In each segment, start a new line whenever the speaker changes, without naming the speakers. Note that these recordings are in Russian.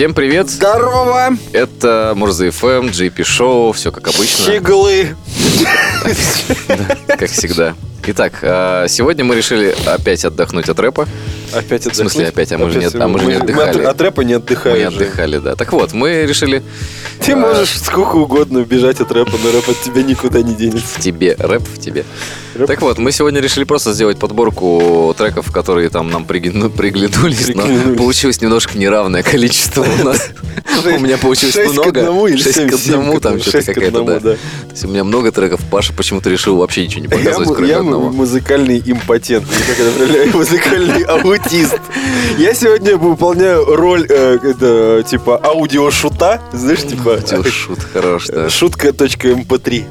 Всем привет!
Здорово!
Это Мурза ФМ, JP Шоу, все как обычно.
Щеглы!
Как всегда. Итак, а, сегодня мы решили опять отдохнуть от рэпа.
Опять
В смысле опять? А мы же не, а мы же не
Мы
отдыхали.
от, от рэпа не
Мы
отдыхаем.
не
же.
отдыхали, да. Так вот, мы решили
Ты можешь сколько угодно бежать от рэпа, но рэп от тебя никуда не денется.
в тебе, рэп в тебе.
Рэп.
Так вот, мы сегодня решили просто сделать подборку треков, которые там нам пригну- приглянулись, но
Приглянулись.
получилось немножко неравное количество у нас. У меня получилось много. Шесть к одному, там что-то какая-то, да.
да.
То есть у меня много треков, Паша почему-то решил вообще ничего не
Я,
показывать, кроме
я
одного.
музыкальный импотент, как это музыкальный аутист. Я сегодня выполняю роль э, это, типа аудиошута, знаешь, типа
Хотел шут хорош, да.
шутка.mp3.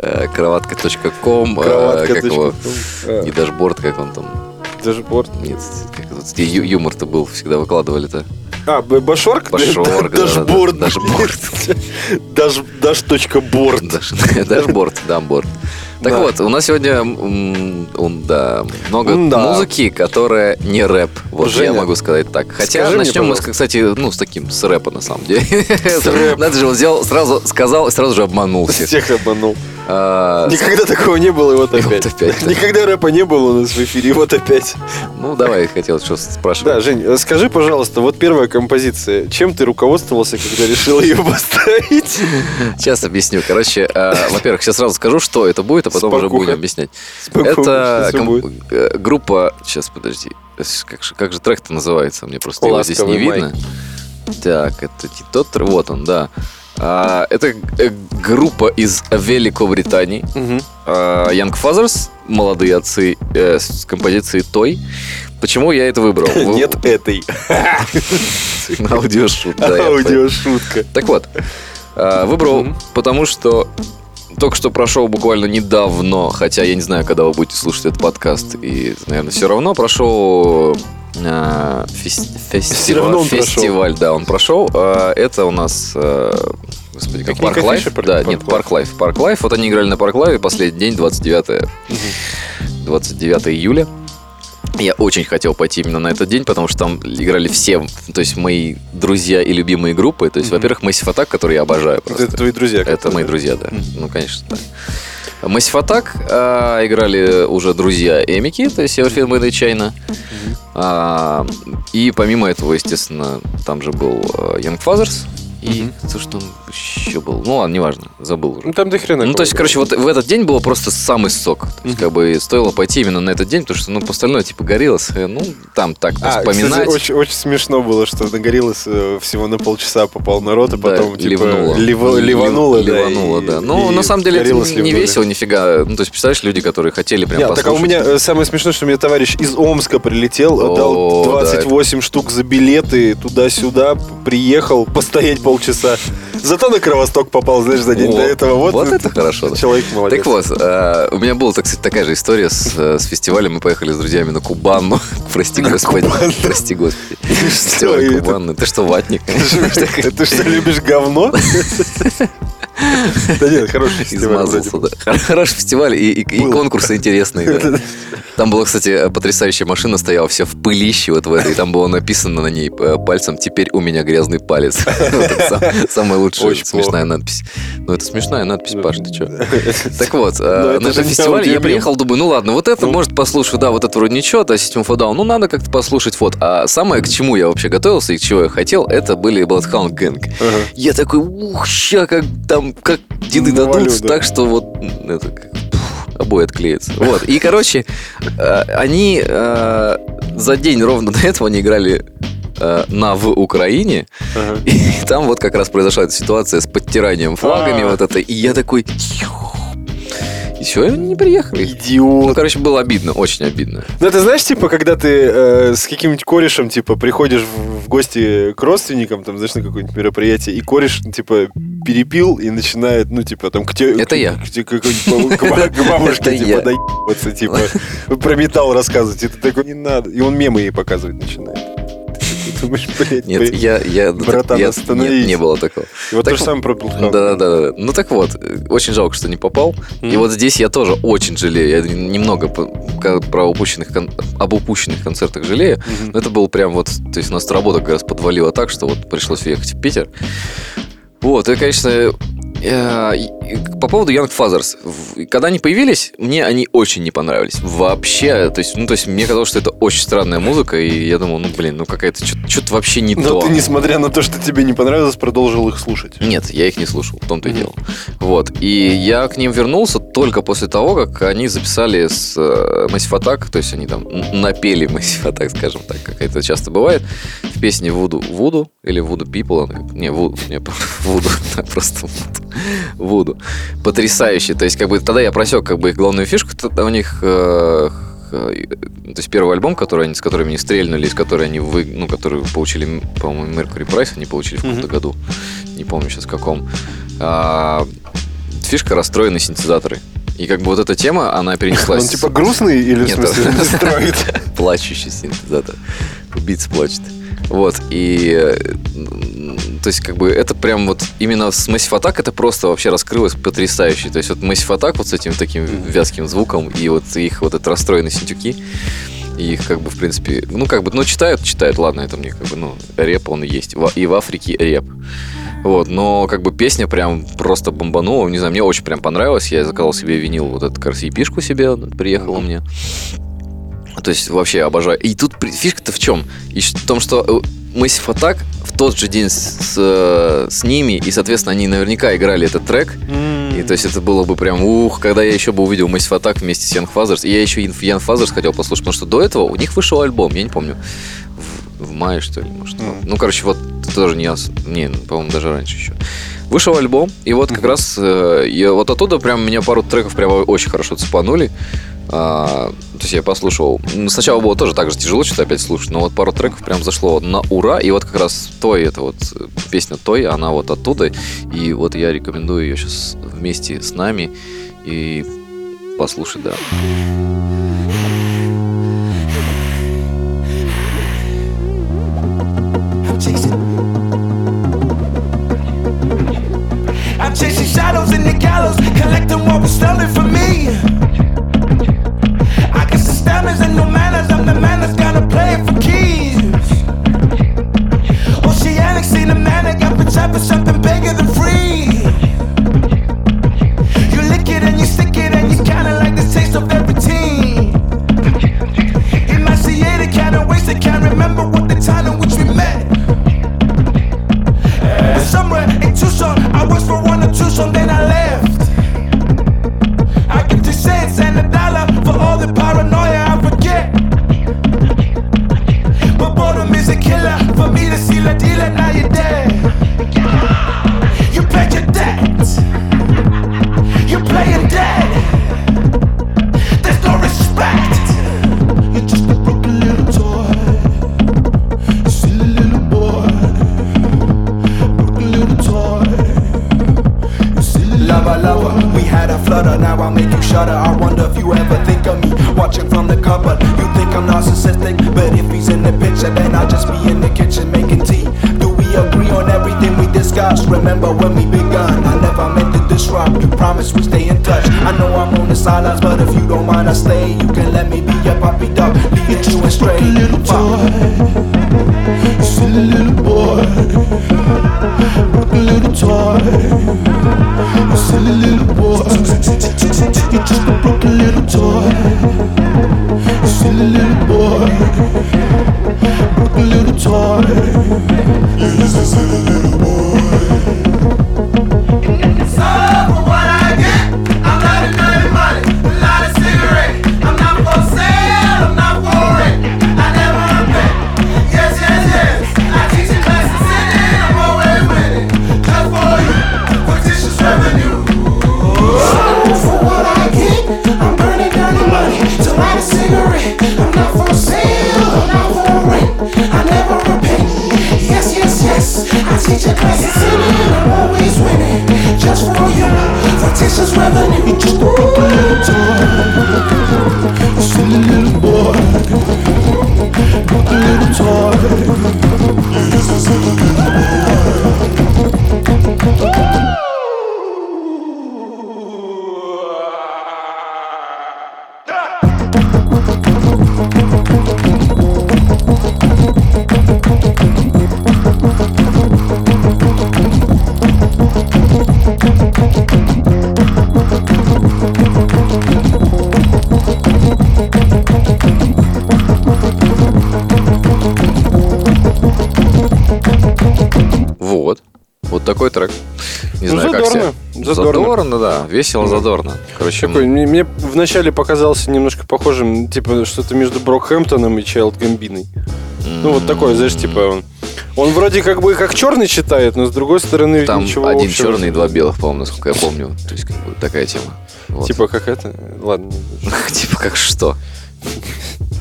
Э, Кроватка.ком, э,
Кроватка.
как его,
А,
и дашборд, как он там.
Дашборд.
Нет, как это, ю- юмор-то был, всегда выкладывали-то.
А, башорк?
Башорк, да,
Дашборд.
да, да, дашборд.
Даш- Даш.борд.
Даш- Дашборд, дамборд. Так
Да.
вот, у нас сегодня м, да, много
М-да.
музыки, которая не рэп. Вот я
Женя,
могу сказать так. Хотя
скажи мне,
начнем мы,
пожалуйста.
кстати, ну, с таким, с рэпа на самом деле.
рэпа.
Надо же, он взял, сразу сказал и сразу же обманул всех.
Всех обманул.
А,
Никогда такого не было, и вот
И вот
опять.
опять, да.
Никогда рэпа не было у нас в эфире, и вот опять.
Ну, давай, хотел что спрашивать.
Да, Жень, скажи, пожалуйста, вот первая композиция. Чем ты руководствовался, когда решил ее поставить?
Сейчас объясню. Короче, э, во-первых, сейчас сразу скажу, что это будет, а потом уже
Спокуха.
будем объяснять.
Спокойно,
Это ком- э, группа... Сейчас, подожди. Как же, как же трек-то называется? Мне просто его здесь не
«Ласковый май».
видно. Так, это не тот. Вот он, да. А, это э, группа из Великобритании.
Мгм.
А, Young Fathers, молодые отцы, э, с композицией Той. Почему я это выбрал? Вы-
Нет этой.
Аудиошут, да. я понял.
Аудиошутка.
Так вот, а, выбрал, потому что только что прошел буквально недавно, хотя я не знаю, когда вы будете слушать этот подкаст, и, наверное, все равно прошел а, фес- фестиваль,
он прошел.
фестиваль, да, он прошел. А, Это у нас, а, господи, как Park
Live,
да, нет. Park Live, Park Live. Вот они играли на Park Live е последний день, 29 29 июля. Я очень хотел пойти именно на этот день, потому что там играли все, то есть мои друзья и любимые группы. То есть,
Мгм.
во-первых, Massive Attack, который я обожаю просто.
Это твои друзья.
Это
которые-
мои друзья, да.
Мгм.
Ну, конечно, да. Massive Attack а, играли уже друзья Эмики, то есть Everything Is Made in China. А, и помимо этого, естественно, там же был а, Young Fathers. И то, что там еще был. Ну ладно, неважно, забыл уже.
Ну, там до хрена.
Ну, то есть, короче, вот в этот день было просто самый сок. То есть, как бы стоило пойти именно на этот день, потому что, ну, по остальное, типа, горелось. э, Ну, там так
А,
вспоминать.
кстати, очень, очень смешно было, что на Гориллас э, всего на полчаса попал народ, и
Да,
потом типа
ливануло.
лива- ливануло, да,
Ливануло,
и-
да. Ну,
и
на самом деле, это не
ливнули.
весело, нифига. Ну, то есть, представляешь, люди, которые хотели прям
Нет, так а у
послушать.
меня э, самое смешное, что мне товарищ из Омска прилетел,
О,
дал
да,
28 штук за билеты туда-сюда, приехал постоять полчаса. Зато на Кровосток попал, знаешь, за день
О,
до этого. Вот,
вот это хорошо, да.
Человек молодец.
Так вот, э, у меня была, так сказать, такая же история с, э, с фестивалем. Мы поехали с друзьями на Кубанну. Прости,
На
господи.
Кубанну.
Прости, господи.
Что это?
Ты что, ватник?
Ты что, любишь говно? Да нет, хороший фестиваль.
Измазался, да. Хор- Хороший фестиваль и, и- и
Был.
конкурсы интересные. да. Там была, кстати, потрясающая машина, стояла вся в пылище вот в этой. И там было написано на ней э, пальцем «Теперь у меня грязный палец». Вот это сам-
Очень
смешная надпись. Ну, это смешная надпись, Паш, ты что?
Это-
Так вот,
Ну, это
на этом фестивале я приехал, думаю, ну ладно, вот это
Ну.
может послушать, да, вот это вроде ничего, да, System of Down, ну надо как-то послушать, вот. А самое, к чему я вообще готовился и к чему я хотел, это были Bloodhound Gang. Я такой, ух, ща как там, как деды дадут,
да.
так что вот это обои отклеятся. Вот. И, короче, э, они э, за день ровно до этого они играли э, на в Украине,
Ага.
и там вот как раз произошла эта ситуация с подтиранием флагами,
А.
вот это, и я такой, и все, они не приехали. Ну,
Идиот.
короче, было обидно, очень обидно.
Ну, это знаешь, типа, когда ты э, с каким-нибудь корешем, типа, приходишь в, в гости к родственникам, там, знаешь, на какое-нибудь мероприятие, и кореш, типа, перепил и начинает, ну, типа, там, к те-
Это
к-
я.
К, бабу- к ба- к бабушке, типа, доебаться, типа, про металл рассказывать. И ты такой, не надо. И он мемы ей показывать начинает. Думаешь, блядь,
Нет,
блядь.
я, я,
Братан,
я-
остановись.
нет, не было такого.
И вот
Так
то же самое про Bloodhound.
Да, да, да. Ну так вот, очень жалко, что не попал. И
Мгм.
вот здесь я тоже очень жалею. Я немного про упущенных об упущенных концертах жалею.
Мгм.
Но это был прям вот, то есть у нас работа как раз подвалила так, что вот пришлось уехать в Питер. Вот, и, конечно, э, по поводу Young Fathers. Когда они появились, мне они очень не понравились. Вообще, то есть, ну, то есть, мне казалось, что это очень странная музыка, и я думал, ну, блин, ну, какая-то, что-то вообще не
Но
то.
ты, несмотря на то, что тебе не понравилось, продолжил их слушать.
Нет, я их не слушал, в том-то и дело. Вот. И я к ним вернулся только после того, как они записали с э, Massive Attack, то есть они там напели Massive Attack, скажем так, как это часто бывает, в песне Voodoo, Voodoo или Voodoo People, не, Voodoo, не, Voodoo, да, просто Voodoo. Voodoo. Потрясающе. То есть, как бы, тогда я просек, как бы, их главную фишку, тогда у них э, э, то есть первый альбом, который они, с которыми они стрельнули, с которой они вы, ну, который получили, по-моему, Mercury Prize, они получили в каком-то
Мгм.
году, не помню сейчас в каком. А, фишка расстроенные синтезаторы. И как бы вот эта тема, она перенеслась.
Он типа грустный или в смысле
да.
настроит?
плачущий синтезатор. Убийца плачет. Вот, и... То есть, как бы, это прям вот именно с Massive Attack это просто вообще раскрылось потрясающе. То есть, вот Massive Attack вот с этим таким вязким звуком и вот их вот это расстроенные синтюки, и их как бы, в принципе, ну, как бы, ну, читают, читают, ладно, это мне как бы, ну, реп он есть. И в Африке реп. Вот, но как бы песня прям просто бомбанула. Не знаю, мне очень прям понравилось. Я заказал себе винил, вот раз EP-шку себе, приехала мне. То есть вообще обожаю. И тут фишка-то в чем? И в том, что э, Massive Attack в тот же день с, с, э, с ними, и, соответственно, они наверняка играли этот трек. И то есть это было бы прям ух, когда я еще бы увидел Massive Attack вместе с Young Fathers. И я еще Young Fathers хотел послушать, потому что до этого у них вышел альбом, я не помню, в, в мае, что ли, может.
Мгм.
Ну, короче, вот тоже не. Не, по-моему, даже раньше еще. Вышел альбом, и вот как
Мгм.
раз э, я вот оттуда прям меня пару треков прямо очень хорошо цепанули. А, то есть я послушал. Сначала было тоже так же тяжело что-то опять слушать, но вот пару треков прям зашло на ура. И вот как раз Той, это вот э, песня Той, она вот оттуда. И вот я рекомендую ее сейчас вместе с нами и послушать, да.
I'm chasing shadows in the gallows, collecting what was stolen from me. Stamina and no manners. I'm the man that's gotta play for keys. Oceanic, seen a manic. Something bigger than free.
Весело, задорно. Короче,
Такой, мне, мне вначале показался немножко похожим, типа, что-то между Брокхэмптоном и Чайлд Гамбиной. Ну, вот такое, знаешь, типа, он, он вроде как бы как черный читает, но с другой стороны
там
ничего
один
общего.
черный и два белых, по-моему, насколько я помню. То есть, как бы, такая тема. Вот.
Типа как это? Ладно.
Типа как что?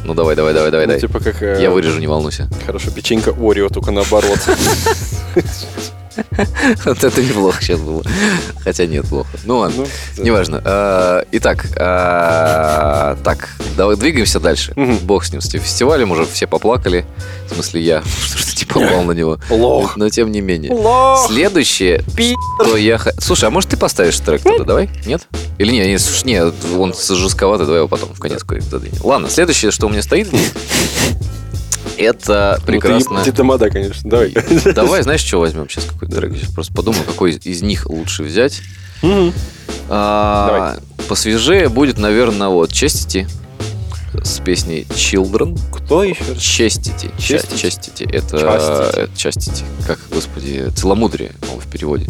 Ну давай, давай, давай, давай,
Ну,
давай.
типа как... э,
Я вырежу, не волнуйся.
Хорошо, печенька Орео, только наоборот.
Вот это неплохо сейчас было. Хотя нет, плохо. Ну ладно,
Ну,
неважно. А, Итак, а, так, давай двигаемся дальше. Бог с ним, с фестивалем, уже все поплакали. В смысле я, что ты попал на него.
Лох.
Но тем не менее.
Лох.
Следующее, что я... Слушай, а может ты поставишь трек тогда, давай? Нет? Или не, не, слушай, не, он жестковатый, давай его потом в конец задвинем. Ладно, следующее, что у меня стоит здесь, это прекрасно...
Ну, ты Тамада, конечно. Давай.
Давай, знаешь, что возьмем сейчас какой трек? Сейчас просто подумаю, какой из- них лучше взять. А, Посвежее будет, наверное, вот Chastity с песней Children.
Кто еще.
Ча-
Chastity?
Chastity. Это
Chastity.
э, Chastity. Как, господи, целомудрие, по-моему, в переводе.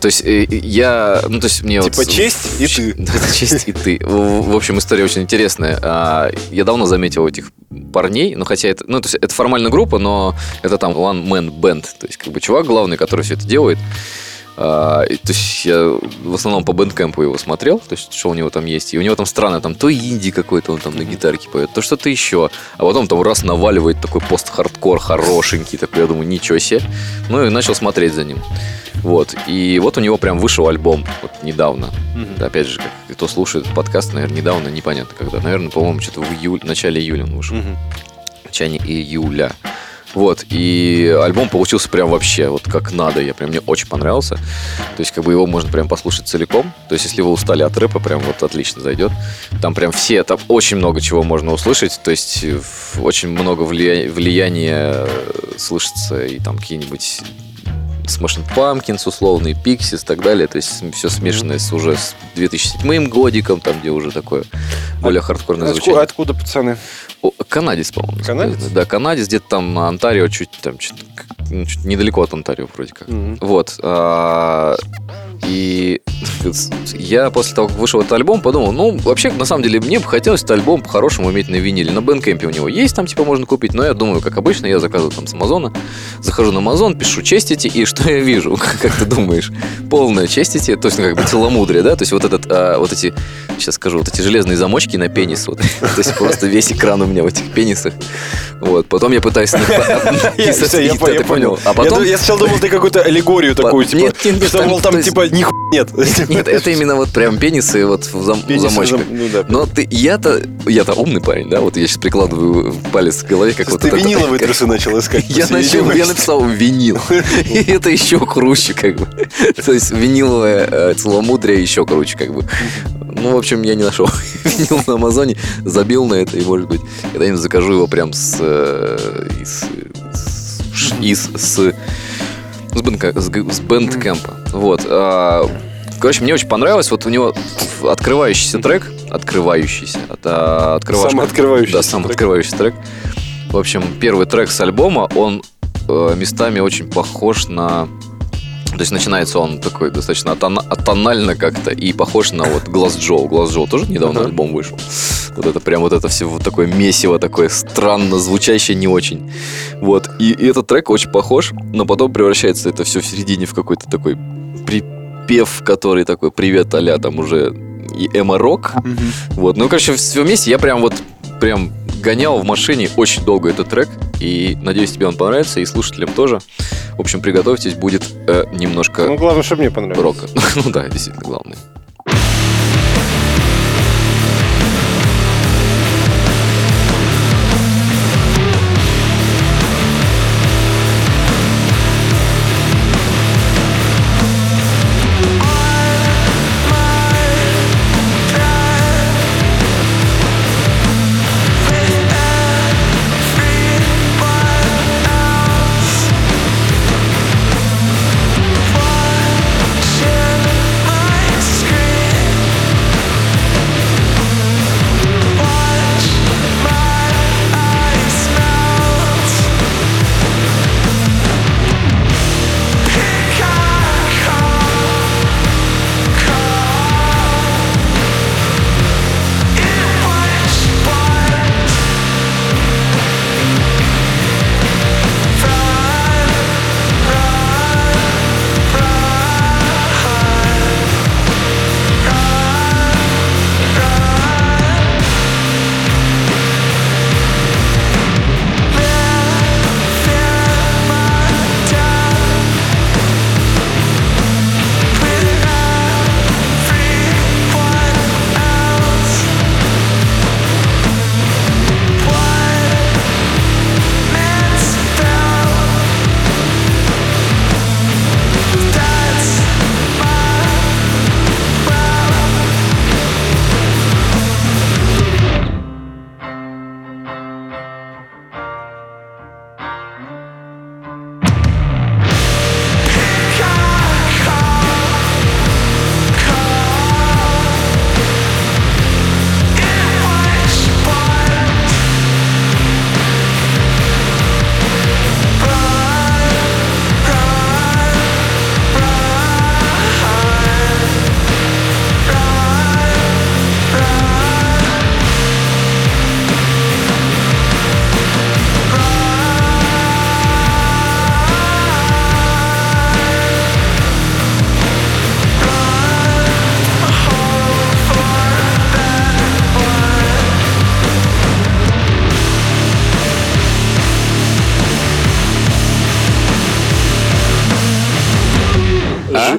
То есть э, я... Ну, то есть мне
Типа
вот...
честь и ты.
Да, это честь и ты. В общем, история очень интересная. А, Я давно заметил этих парней, ну, хотя это... Ну, то есть это формально группа, но это там one man band. То есть как бы чувак главный, который все это делает. А, и, то есть я в основном по бэндкэмпу его смотрел, то есть что у него там есть. И у него там странно, там то инди какой-то, он там на гитарке поет, то что-то еще. А потом там раз наваливает такой пост-хардкор хорошенький, такой, я думаю, ничего себе. Ну и начал смотреть за ним. Вот. И вот у него прям вышел альбом вот недавно. Опять же, как кто слушает подкаст, наверное, недавно, непонятно когда. Наверное, по-моему, что-то в июле, в начале июля он вышел. В начале июля. Вот, и альбом получился прям вообще вот как надо, я прям мне очень понравился. То есть, как бы его можно прям послушать целиком. То есть, если вы устали от рэпа, прям вот отлично зайдет. Там прям все, там очень много чего можно услышать. То есть, очень много влия- влияния э, слышится и там какие-нибудь Smashing Pumpkins, условные Pixies и так далее. То есть все смешанное с уже с 2007 годиком, там, где уже такое более хардкорное
Откуда,
звучание.
откуда пацаны?
Канадец, по-моему.
Канадец?
Да, канадец, где-то там Онтарио, чуть там чуть, чуть недалеко от Онтарио вроде как.
Мгм.
Вот. а, и я после того, как вышел этот альбом, подумал, ну, вообще, на самом деле, мне бы хотелось этот альбом по-хорошему иметь на виниле. На Бенкемпе у него есть, там, типа, можно купить, но я думаю, как обычно, я заказываю там с Амазона, захожу на Амазон, пишу честите, и что я вижу? Как ты думаешь? Полное честите, то есть, ну, как бы целомудрие, да? То есть, вот этот, а, вот эти, сейчас скажу, вот эти железные замочки на пенис, вот. То есть, просто весь экран у меня в этих пенисах. Вот. Потом я пытаюсь...
Я, понял.
А потом...
Я сначала думал, ты какую-то аллегорию такую, типа, что,
там,
мол, там, типа, нихуя нет.
Нет, это именно вот прям пенисы вот в зам-
Пенисы
замочках.
зам- ну да.
Но ты, я-то, я-то умный парень, да? Вот я сейчас прикладываю палец к голове, как вот
ты
это-
виниловые трусы начал искать.
Я начал, я написал винил. И это еще круче, как бы. То есть виниловое э, целомудрие еще круче, как бы. Ну, в общем, я не нашел винил на Амазоне, забил на это, и, может быть, когда-нибудь закажу его прям с... э, из, с- из, с, с, Band- с с Bandcamp а. Вот. а, Короче, мне очень понравилось. Вот у него открывающийся трек, открывающийся, это открывашка.
Самооткрывающийся
Да, сам
трек.
открывающийся трек. В общем, первый трек с альбома, он э, местами очень похож на... То есть начинается он такой достаточно атонально как-то и похож на вот Глаз Джоу. Глаз Джоу тоже недавно
Ага.
альбом вышел. Вот это прям вот это все вот такое месиво, такое странно звучащее не очень. Вот. И, и этот трек очень похож, но потом превращается это все в середине в какой-то такой припев, который такой привет а там уже и эмо-рок.
Мгм.
Вот, ну, короче, все вместе я прям вот прям гонял в машине очень долго этот трек, и надеюсь, тебе он понравится, и слушателям тоже. В общем, приготовьтесь, будет э, немножко
Ну, главное, чтобы мне понравилось.
рока. ну да, действительно, главное.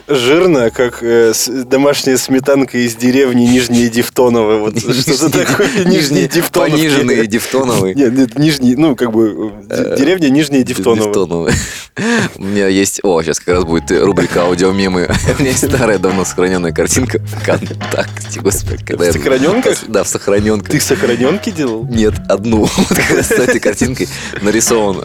Жирно, как э, с- домашняя сметанка из деревни Нижние Дифтоново. Вот что-то такое. Нижние Дифтоновки.
Пониженные дифтоновые.
Нет, нет, нижний, ну, как бы, э, деревня Нижние.
Дифтоновые. У меня есть... О, сейчас как раз будет рубрика аудиомемы. У меня есть старая, давно сохраненная картинка ВКонтакте. Господи, когда я-
сохраненках?
Да, в сохраненках.
Ты сохраненки делал?
Нет, одну. Вот как раз с этой картинкой нарисован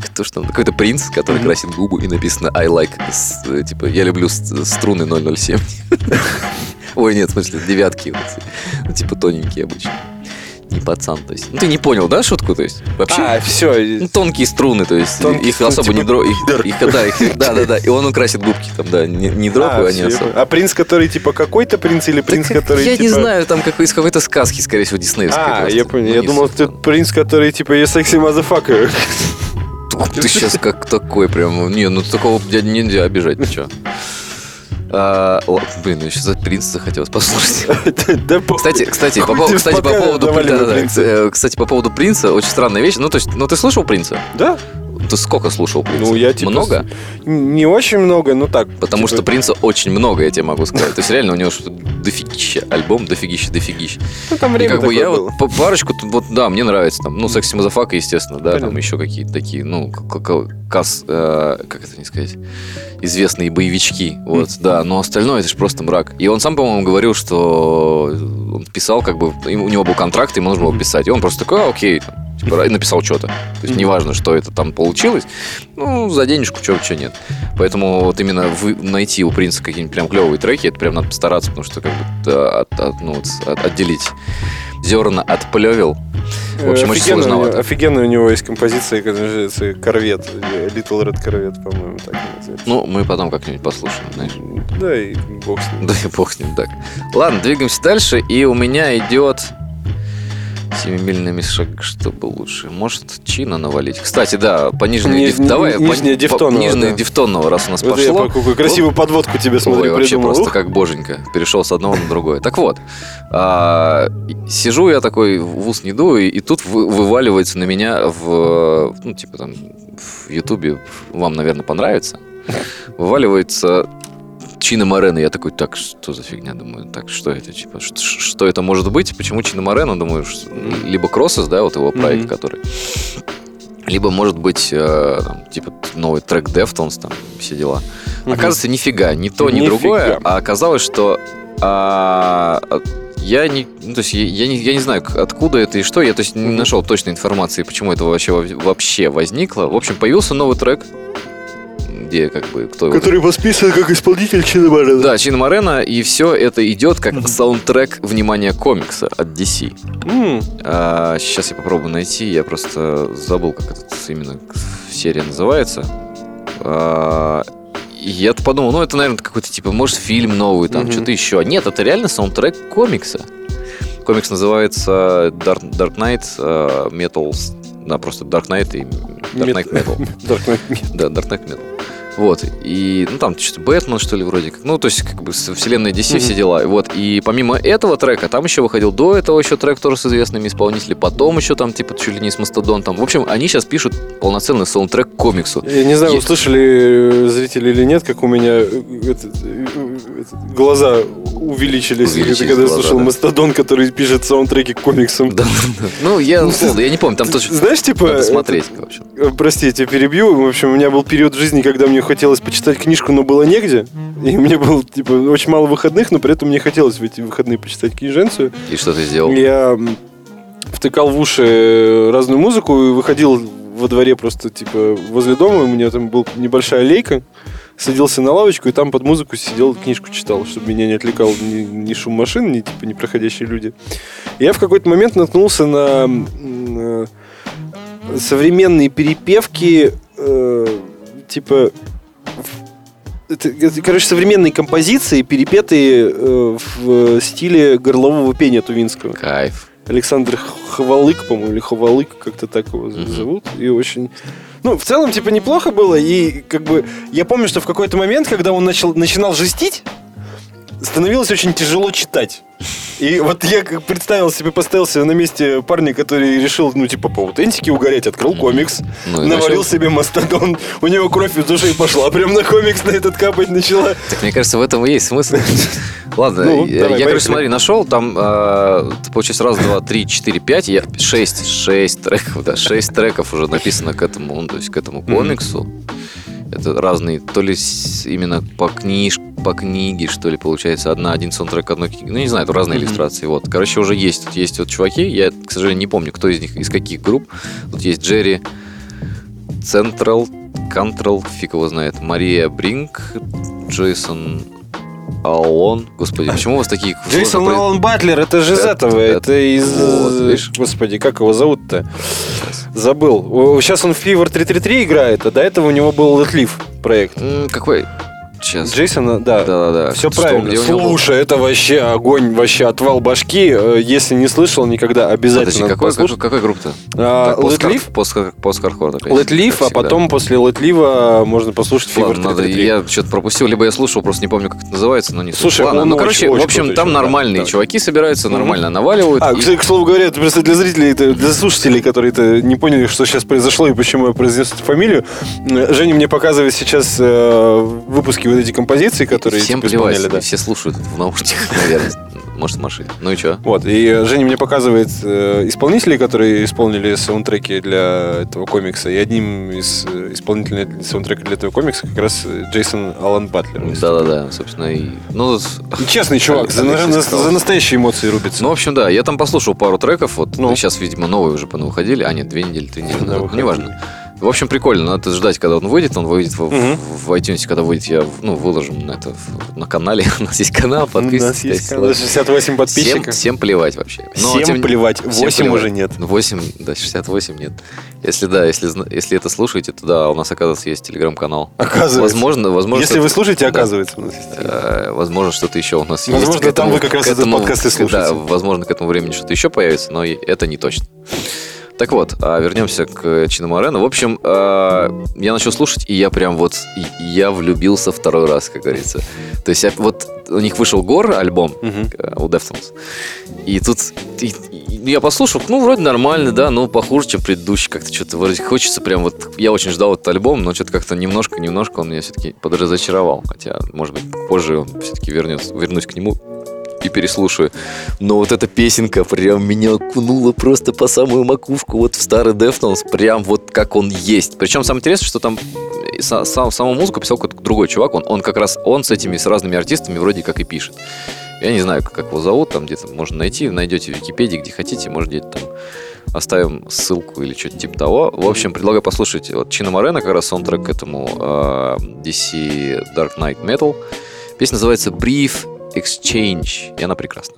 а, кто ж там, какой-то принц, который красит губы, и написано I like, с- э, типа, я люблю струны 007. Ой, нет, в смысле, девятки, вот, ну, типа, тоненькие обычно. Не пацан, то есть. Ну, ты не понял, да, шутку, то есть? Вообще,
А, все.
ну, тонкие струны, то есть
Тонкие
их
струны,
особо
типа
не дро... их, их- да, их- да, да, да, и он украсит губки там, да, не, не дропаю, они особо.
А принц, который типа какой-то принц или принц, который
я не
типа-
знаю, там какой, из какой-то сказки, скорее всего, диснеевской.
А,
просто.
я понял.
Ну,
Я
не
думал, ты
там.
Принц, который типа я секси мазафака.
Ты сейчас как такой прям. Не, ну такого дядю нельзя обижать, чё. А, блин, я сейчас за Принца захотелось послушать. Кстати, кстати, по, кстати, по поводу. Э, Кстати, по поводу Принца, очень странная вещь. Ну, то есть, ну ты слушал Принца?
Да?
Ты сколько слушал принца?
Ну, я типа...
Много?
Не очень много, но так.
Потому
типа,
что Принца очень много, я тебе могу сказать. То есть реально у него что-то дофигища альбом, дофигища, дофигища.
Ну, там
И
время
как бы я
было.
вот парочку, вот, да, мне нравится там, ну, секси Мазафака, естественно, да, там
Понятно.
еще какие-то такие, ну, кас, э, как это не сказать, известные боевички, вот, да, но остальное это же просто мрак. И он сам, по-моему, говорил, что он писал, как бы, у него был контракт, ему нужно было писать, и он просто такой, а, окей, там, и написал что-то. То есть неважно, что это там получилось, ну, за денежку что что нет. Поэтому вот именно вы, найти у Принца какие-нибудь прям клевые треки, это прям надо постараться, потому что как бы от- от- ну, от- отделить зерна от плевел. В общем, очень
офигенно него-
сложновато.
Офигенно у него есть композиция, которая называется «Корвет». Little Red Corvette, по-моему, так называется.
Ну, мы потом как-нибудь послушаем, знаешь.
Да, и бог с ним.
Да и бог с ним так. Ладно, двигаемся дальше, и у меня идет семимильными шаг, чтобы лучше. Может, чина навалить. Кстати, да, пониженный
Ни-
диф... Давай,
нижняя
по-
дифтонного,
Нижняя
да.
дифтонного, раз у нас
Вот я
пошло.
какую красивую подводку тебе, смотри,
Ой, вообще
придумал.
просто как боженька. Перешел с одного на другое. Так вот, а, сижу я такой, в ус не дую, и тут вы- вываливается на меня в, ну, типа там, в Ютубе, вам, наверное, понравится, вываливается Чина Морено. Я такой, так, что за фигня? Думаю, так, что это? Типа, ш- что это может быть? Почему Чина Морено? Думаю, ш- либо Кроссес, да, вот его проект,
Мгм.
который... Либо, может быть, э, там, типа, новый трек Deftones, там, все дела.
Мгм.
Оказывается, нифига, ни то, ни
Нифига.
другое. А оказалось, что а, я не, ну, то есть я, я не, я не знаю, откуда это и что. Я то есть не нашел точной информации, почему это вообще во- вообще возникло. В общем, появился новый трек, где как бы кто его
Который восписан как исполнитель Чина Морена.
да, Чин Морено, и все это идет как саундтрек внимания комикса от DC.
М,
сейчас я попробую найти, я просто забыл, как эта именно серия называется. А, и я подумал, ну это, наверное, какой-то типа, может, фильм новый, там
Мгм.
что-то еще. Нет, это реально саундтрек комикса. Комикс называется Dark, Dark Knight э, Metal. Да, просто Dark Knight и Dark Knight Metal.
Dark Knight Metal.
Да, Dark Knight Metal. Вот, и, ну, там что-то Бэтмен, что ли, вроде как. Ну, то есть, как бы, с вселенной DC все
Мгм.
дела. Вот, и помимо этого трека, там еще выходил до этого еще трек тоже с известными исполнителями, потом еще там, типа, чуть ли не с Мастодонтом. В общем, они сейчас пишут полноценный саундтрек к комиксу.
Я не знаю,
Есть.
услышали э, зрители или нет, как у меня э, этот, э, этот, глаза увеличились,
Увеличились
Это когда я
глаза,
слушал
да.
Мастодон, который пишет саундтреки к комиксам.
Да, да. Ну, я, условно, я не помню, там тоже
Знаешь, типа...
надо
это-
смотреть, в общем.
Э, Прости, я тебя перебью. В общем, у меня был период в жизни, когда мне хотелось почитать книжку, но было негде. И меня было, типа, очень мало выходных, но при этом мне хотелось в эти выходные почитать книженцию.
И что ты сделал?
Я втыкал в уши разную музыку и выходил во дворе просто, типа, возле дома. У меня там была небольшая лейка. Садился на лавочку и там под музыку сидел, книжку читал, чтобы меня не отвлекал ни, ни шум машин, ни, типа, ни проходящие люди. И я в какой-то момент наткнулся на м, э, современные перепевки, э, типа, это, короче, современные композиции, перепетые э, в стиле горлового пения Тувинского.
Кайф.
Александр Хвалык, по-моему, или Хвалык, как-то так его
Мгм.
зовут. И очень... Ну, в целом, типа, неплохо было. И, как бы, я помню, что в какой-то момент, когда он начал, начинал жестить, становилось очень тяжело читать. И вот я как представил себе, поставил себя на месте парня, который решил, ну, типа, по аутентике угореть, открыл комикс,
Ну
наварил
начал.
себе мастодон, у него кровь из ушей пошла, прям на комикс на этот капать начала.
Так мне кажется, в этом и есть смысл. Ладно,
Ну,
я,
давай,
я, короче, смотри, нашел, там, э, получается, раз, два, три, четыре, пять, я, шесть, шесть треков, да, шесть треков уже написано к этому, ну, то есть к этому комиксу. Это разные, то ли именно по книж, по книге, что ли, получается, одна, один саундтрек одной книги. Ну, не знаю, это разные иллюстрации. Вот. Короче, уже есть. Тут есть вот чуваки, я, к сожалению, не помню, кто из них, из каких групп. Тут есть Джерри Кентрал, Кантрелл, фиг его знает, Мария Бринк, Джейсон Аллон. Господи, почему у вас такие...
Джейсон Аллен Батлер, это же из
Это-
этого,
это-
из... Господи, как его зовут-то? Забыл. Сейчас он в Fever 333 играет, а до этого у него был Let Live проект.
М, Какой? Сейчас.
Джейсона, да.
Да-да-да.
Все
Что,
правильно.
где у него был?
Слушай, это вообще огонь, вообще отвал башки. Э, Если не слышал, никогда
Подожди,
обязательно
какой, какой,
послушай.
какой группа-то?
А. Let Live,
как
а потом после Live можно послушать
Ладно, надо,
333.
я что-то пропустил, либо я слушал, просто не помню, как это называется, но не.
Слушай,
Ладно, ну, короче, в общем, там нормальные
да.
чуваки собираются, нормально наваливают.
А, кстати, к слову говоря, это просто для зрителей, для слушателей, которые это не поняли, что сейчас произошло и почему я произнес эту фамилию. Э, Женя мне показывает сейчас э, выпуски вот эти композиции, которые
Всем
типа,
плевать,
исполняли, да.
все слушают в наушниках, наверное. Может, в машине. Ну и что?
Вот, и э, Женя мне показывает э, исполнителей, которые исполнили саундтреки для этого комикса, и одним из э, исполнителей саундтрека для этого комикса как раз Джейсон Алан Батлер.
Да-да-да, собственно, и... Ну,
честный чувак, за, на- за настоящие эмоции рубится.
Ну, в общем, да, я там послушал пару треков, вот
Ну.
сейчас, видимо, новые уже выходили, а нет, две недели, три недели
Да,
ну, неважно. В общем, прикольно, надо ждать, когда он выйдет, он выйдет в,
Мгм.
в, iTunes, когда выйдет, я ну, выложим на это на канале, у нас есть канал,
У нас
подписывайтесь.
есть
лайки.
68
Всем,
подписчиков.
всем плевать вообще. Но,
Всем
тем-
плевать,
всем
8
плевать.
уже нет.
8, да, 68 нет. Если да, если, если это слушаете, то да, у нас, оказывается, есть телеграм-канал.
Оказывается.
Возможно, возможно.
Если вы слушаете,
да.
оказывается, у нас есть.
Э, Возможно, что-то еще у нас есть.
Возможно, там вы как раз этот подкаст и слушаете.
Да, возможно, к этому времени что-то еще появится, но это не точно. Так вот, а вернемся к Чиномарену. В общем, а, я начал слушать, и я прям вот, я влюбился второй раз, как говорится. То есть я- вот у них вышел Гор альбом э, у Deftones. И тут и- и- я послушал, ну, вроде нормально, да, но похуже, чем предыдущий. Как-то что-то вроде хочется прям вот... Я очень ждал этот альбом, но что-то как-то немножко-немножко он меня все-таки подразочаровал. Хотя, может быть, позже он все-таки вернется, вернусь к нему и переслушаю. Но вот эта песенка прям меня окунула просто по самую макушку вот в старый Deftones, прям вот как он есть. Причем самое интересное, что там э, са- сам, саму музыку писал какой-то другой чувак, он, он как раз, он с этими, с разными артистами вроде как и пишет. Я не знаю, как его зовут, там где-то можно найти, найдете в Википедии, где хотите, может где-то там оставим ссылку или что-то типа того. В общем, предлагаю послушать вот Чина Морена, как раз саундтрек к этому э, DC Dark Knight Metal. Песня называется Brief Exchange, и она прекрасна.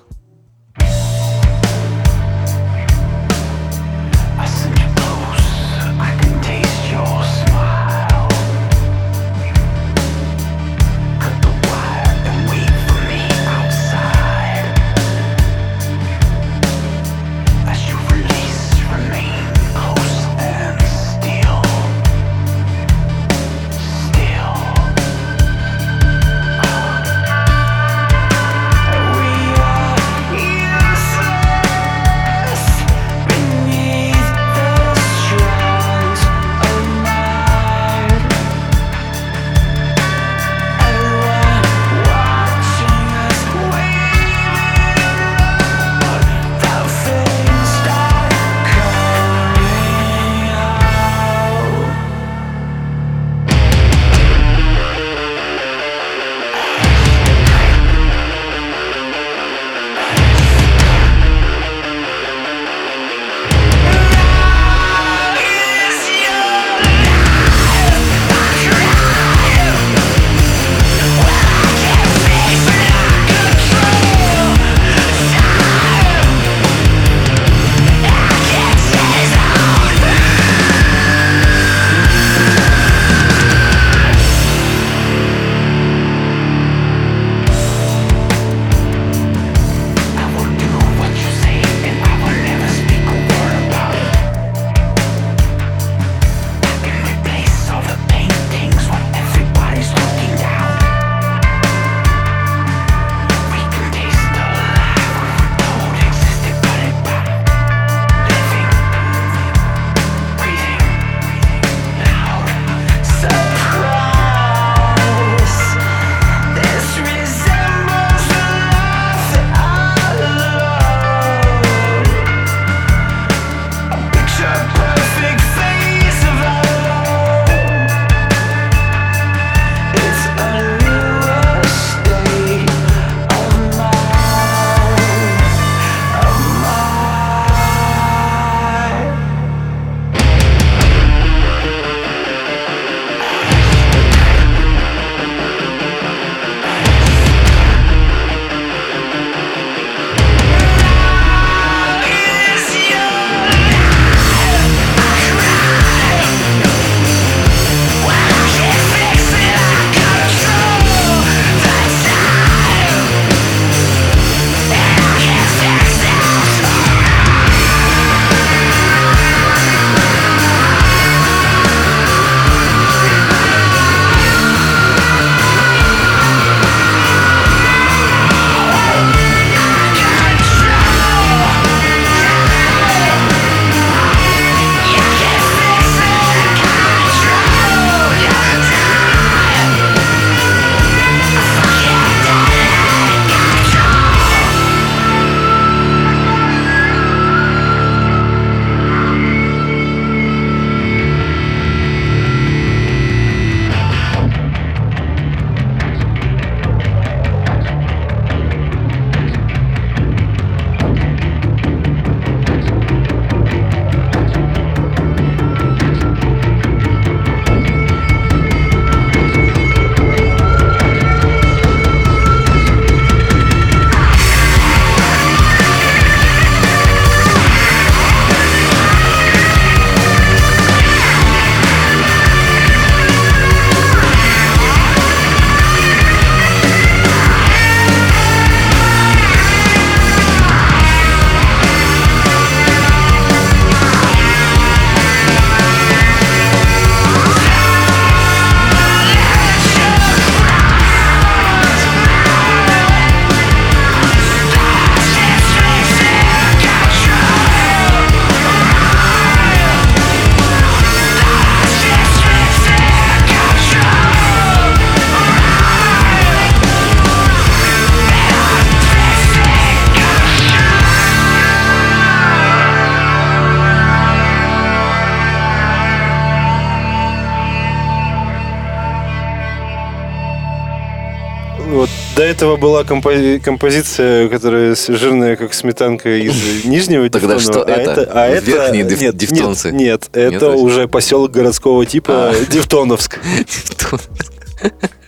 Этого была компози- композиция, которая жирная, как сметанка из нижнего
Тогда что
а
это?
а это
диф-
нет,
дифтонцы?
Нет, нет, это
Нет?
уже поселок городского типа Дифтоновск.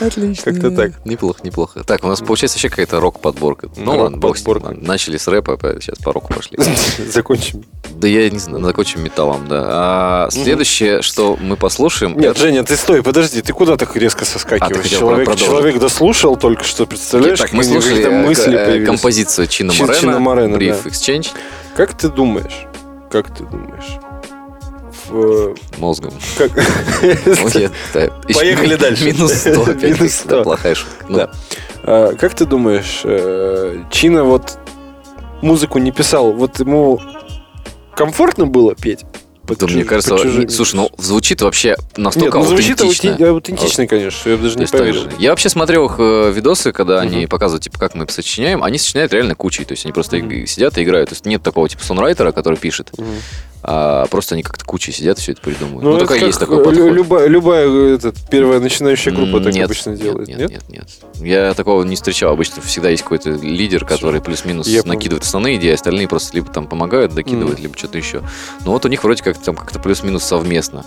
Отлично.
Как-то так.
Неплохо, неплохо. Так, у нас получается вообще какая-то рок-подборка. Ну ладно, бог. Начали с рэпа, а сейчас по року пошли.
Закончим.
Да я не знаю, закончим металлом, да. А следующее, что мы послушаем...
Нет, Женя, ты стой, подожди, ты куда так резко
А, ты
соскакиваешь?
хотел
человек, человек дослушал только что, представляешь?
Так, мы слушали
какие-то
э,
мысли
э,
появились.
композицию Чина
Чин- Чина
Морена, Brief. Exchange,
Как ты думаешь? Как ты думаешь? Э,
мозгом.
как- Поехали дальше.
Минус 100 опять.
Минус
Да,
100.
Плохая шутка. Ну,
Да. А, Как ты думаешь, э, Чина вот музыку не писал, вот ему комфортно было петь? Под
Да,
чуж-
мне кажется, не- слушай, ну звучит вообще
Нет,
настолько
ну звучит
аутентично.
аути- аутентично, конечно, я бы даже не поверил.
же. Я вообще смотрел их э, видосы, когда они
Мгм.
показывают, типа, как мы сочиняем. Они сочиняют реально кучей. То есть они просто и- сидят и играют. То есть нет такого, типа, сонрайтера, который пишет.
Мгм.
А просто они как-то кучей сидят и все это придумывают. Ну, только
как
есть такой подход.
Любая, любая этот, первая начинающая группа так
Нет,
обычно
нет,
делает.
Нет, нет, нет, Я такого не встречал. Обычно всегда есть какой-то лидер, который плюс-минус накидывает основные идеи, остальные просто либо там помогают, докидывают, либо что-то еще. Но вот у них вроде как там как-то плюс-минус совместно.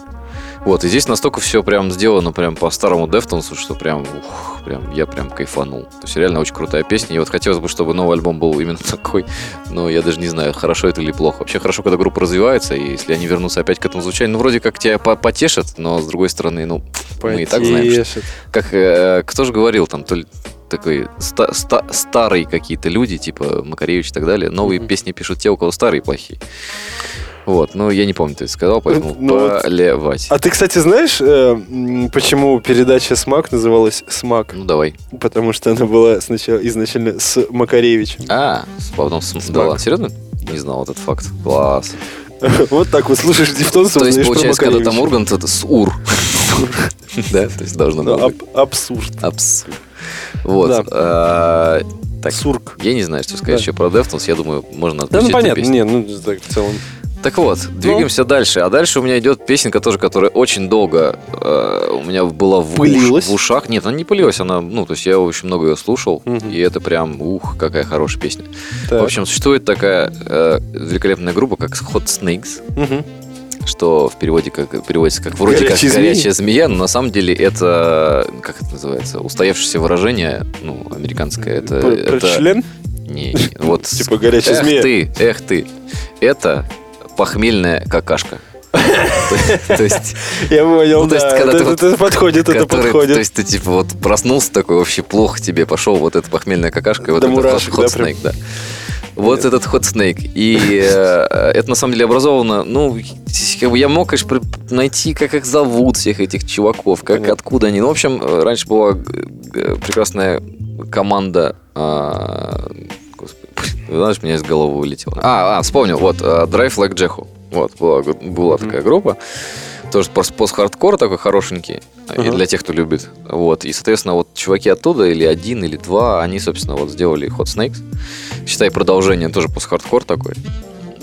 Вот, и здесь настолько все прям сделано прям по старому Дефтонсу, что прям, ух, прям, я прям кайфанул. То есть реально очень крутая песня. И вот хотелось бы, чтобы новый альбом был именно такой, но я даже не знаю, хорошо это или плохо. Вообще хорошо, когда группа развивается, и если они вернутся опять к этому звучанию, ну, вроде как тебя по- потешат, но с другой стороны, ну, мы и так знаем, что как э, кто же говорил там, то ли такой ста- ста- старые какие-то люди, типа Макаревич и так далее, новые
Мгм.
песни пишут те, у кого старые плохие. Вот, ну я не помню, ты сказал, поэтому
Ну, вот-
полевать.
А ты, кстати, знаешь, э, почему передача «Смак» называлась «Смак»?
Ну давай.
Потому что она была сначала изначально с Макаревичем.
А, потом с... Да
Смак.
ладно, серьезно? Не знал этот факт. Класс.
Вот так вот слушаешь дифтонцев,
То есть, получается, когда там. Ургант, это с Ур. Да, то есть должно
Ну,
быть.
аб- Абсурд.
Абсурд. Вот.
Да.
а, Так,
Сурк.
я не знаю, что сказать
Да.
еще про Deftones. Я думаю, можно
Да, ну
отпустить
понятно, не, ну так в целом.
Так вот, двигаемся дальше. А дальше у меня идет песенка тоже, которая очень долго э, у меня была в, уш- в ушах. Нет, она не пылилась, она, ну, то есть я очень много ее слушал,
Мгм.
и это прям, ух, какая хорошая песня.
Так.
В общем, существует такая э, великолепная группа, как Hot Snakes,
Мгм.
что в переводе как переводится как вроде
Горячие
как горячая змея, но на самом деле это как это называется, устоявшееся выражение, ну, американское. Это,
Про- про
это
член?
не, не, вот
Типа горячая
эх
змея.
ты, эх ты. Это похмельная какашка. То есть,
Я понял,
Ну,
да. Это подходит, это подходит.
то есть ты типа вот проснулся такой, вообще плохо тебе пошел вот эта похмельная какашка, и вот этот hot
да.
Вот этот hot snake. И э, это на самом деле образовано, ну, как бы я мог, конечно, найти, как их зовут, всех этих чуваков, как, откуда они. Ну, в общем, э, раньше была г- прекрасная команда а, знаешь, меня из головы вылетело. А, а, вспомнил, вот, а, Drive Like Jehu. Вот, была, была такая группа. Тоже пос- пост-хардкор такой хорошенький. И
Ага.
для тех, кто любит. Вот. И, соответственно, вот чуваки оттуда, или один, или два, они, собственно, вот сделали Hot Snakes. Считай, продолжение тоже пост-хардкор такой.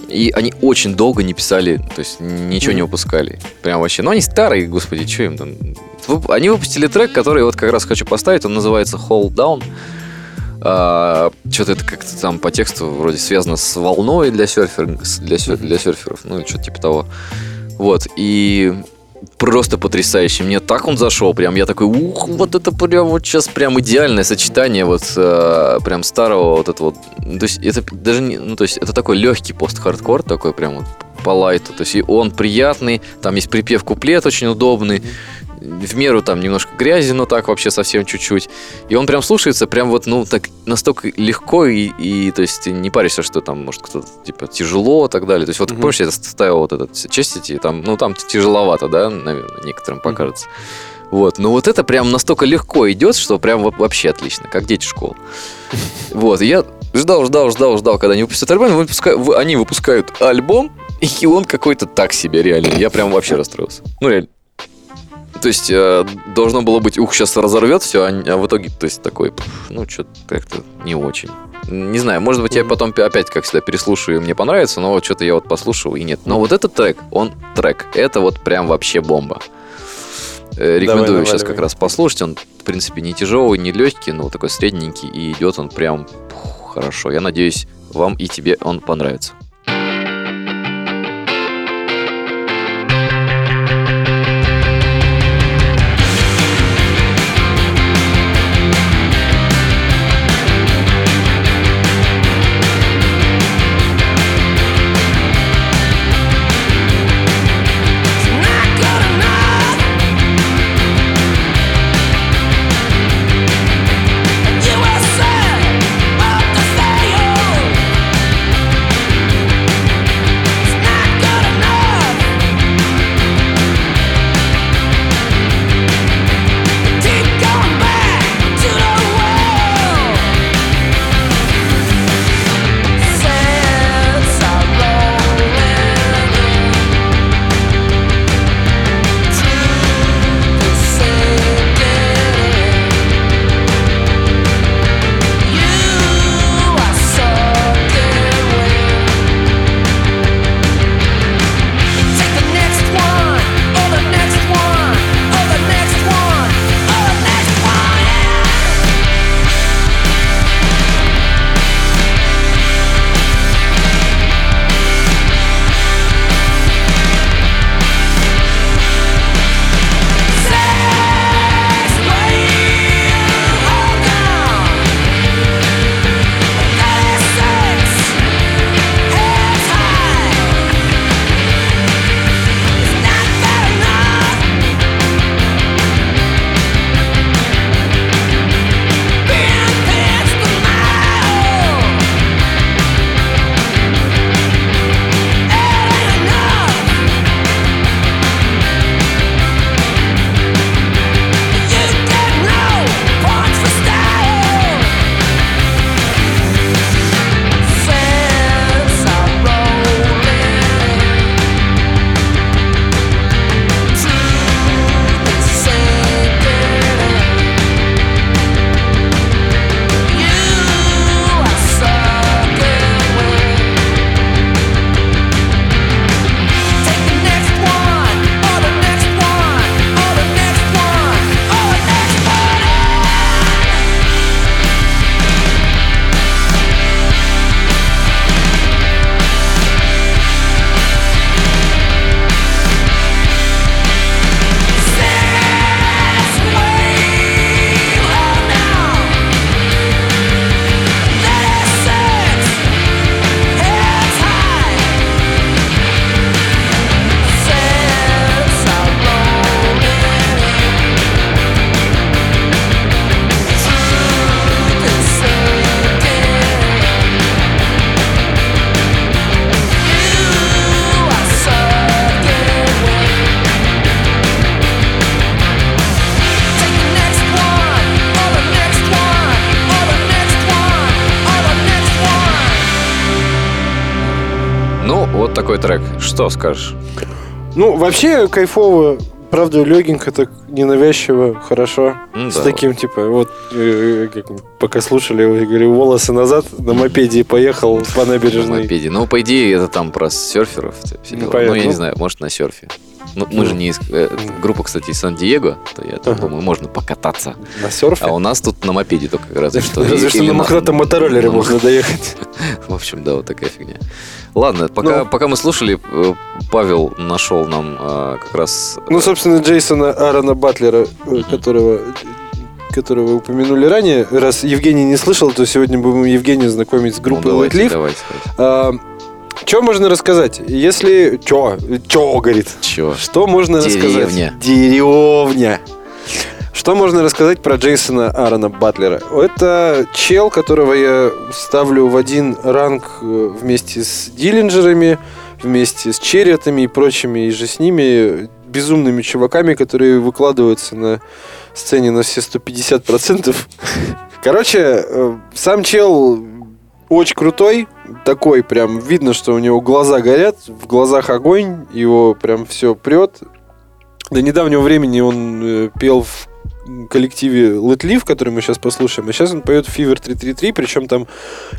И они очень долго не писали, то есть ничего не
Мгм.
выпускали. Прям вообще. Ну, они старые, господи, что им там. Они выпустили трек, который вот как раз хочу поставить. Он называется Hold Down. Что-то это как-то там по тексту вроде связано с волной для, серфер, для, сер- для серферов, ну, что-то типа того. Вот, и просто потрясающий. Мне так он зашел, прям я такой, ух, вот это прям вот сейчас прям идеальное сочетание вот э, прям старого вот этого. вот. То есть это даже не, ну то есть это такой легкий пост-хардкор, такой прям вот по лайту. То есть и он приятный, там есть припев куплет очень удобный, в меру там немножко грязи, но так вообще совсем чуть-чуть. И он прям слушается прям вот, ну, так настолько легко, и, и то есть ты не паришься, что там, может, кто-то, типа, тяжело и так далее. То есть вот,
Мгм.
помнишь, я ставил вот этот честити, там, ну, там тяжеловато, да, наверное, некоторым покажется. Вот, но вот это прям настолько легко идет, что прям во- вообще отлично, как дети школы. Вот, и я ждал, ждал, ждал, ждал, когда они выпустят альбом, они выпускают, вы- они выпускают альбом, и он какой-то так себе, реально. Я прям вообще расстроился. Ну, реально. То есть э, должно было быть, ух, сейчас разорвет все, а, а в итоге, то есть такой, ну, что-то как-то не очень. Не знаю, может быть, я потом опять, как всегда, переслушаю, и мне понравится, но вот что-то я вот послушал, и нет. Но вот этот трек, он трек, это вот прям вообще бомба.
Э, Рекомендую
Давай,
сейчас
наваливай.
как раз послушать. Он, в принципе, не тяжелый, не легкий, но такой средненький. И идет он прям пух, хорошо. Я надеюсь, вам и тебе он понравится. Что скажешь?
Ну, вообще кайфово. Правда, легенько, так ненавязчиво, хорошо.
Ну
С
да,
таким, типа, вот, пока слушали, я говорю, волосы назад, на мопеде поехал по
На
набережной.
мопеде. Ну, по идее, это там про серферов.
Ну.
Ну, я не
Ну.
знаю, может, на серфе. Ну, мы
Ну.
же не из... э, группа, кстати, из Сан-Диего, то я так
Ага.
думаю, можно покататься.
На серфе?
А у нас тут на мопеде только разве что.
Разве что на мохнатом мотороллере
на-
можно доехать.
В общем, да, вот такая фигня. Ладно, пока,
Ну.
пока мы слушали, э, Павел нашел нам э, как раз...
Ну, собственно, Джейсона Аарона Батлера, э, которого которого вы упомянули ранее. Раз Евгений не слышал, то сегодня будем Евгению знакомить с
ну,
группой
давайте,
White Leaf.
давайте, давайте.
Что можно рассказать? Если... Чё? Чё, говорит?
Чё?
Что можно
Деревня.
рассказать? Деревня. Что можно рассказать про Джейсона Аарона Батлера? Это чел, которого я ставлю в один ранг э, вместе с Диллинджерами, вместе с Черетами и прочими и же с ними безумными чуваками, которые выкладываются на сцене на все 150%. Короче, э, сам чел очень крутой, такой прям видно, что у него глаза горят, в глазах огонь, его прям все прет. До недавнего времени он э, пел в коллективе Let Live, который мы сейчас послушаем, а сейчас он поет Fever 333, причем там,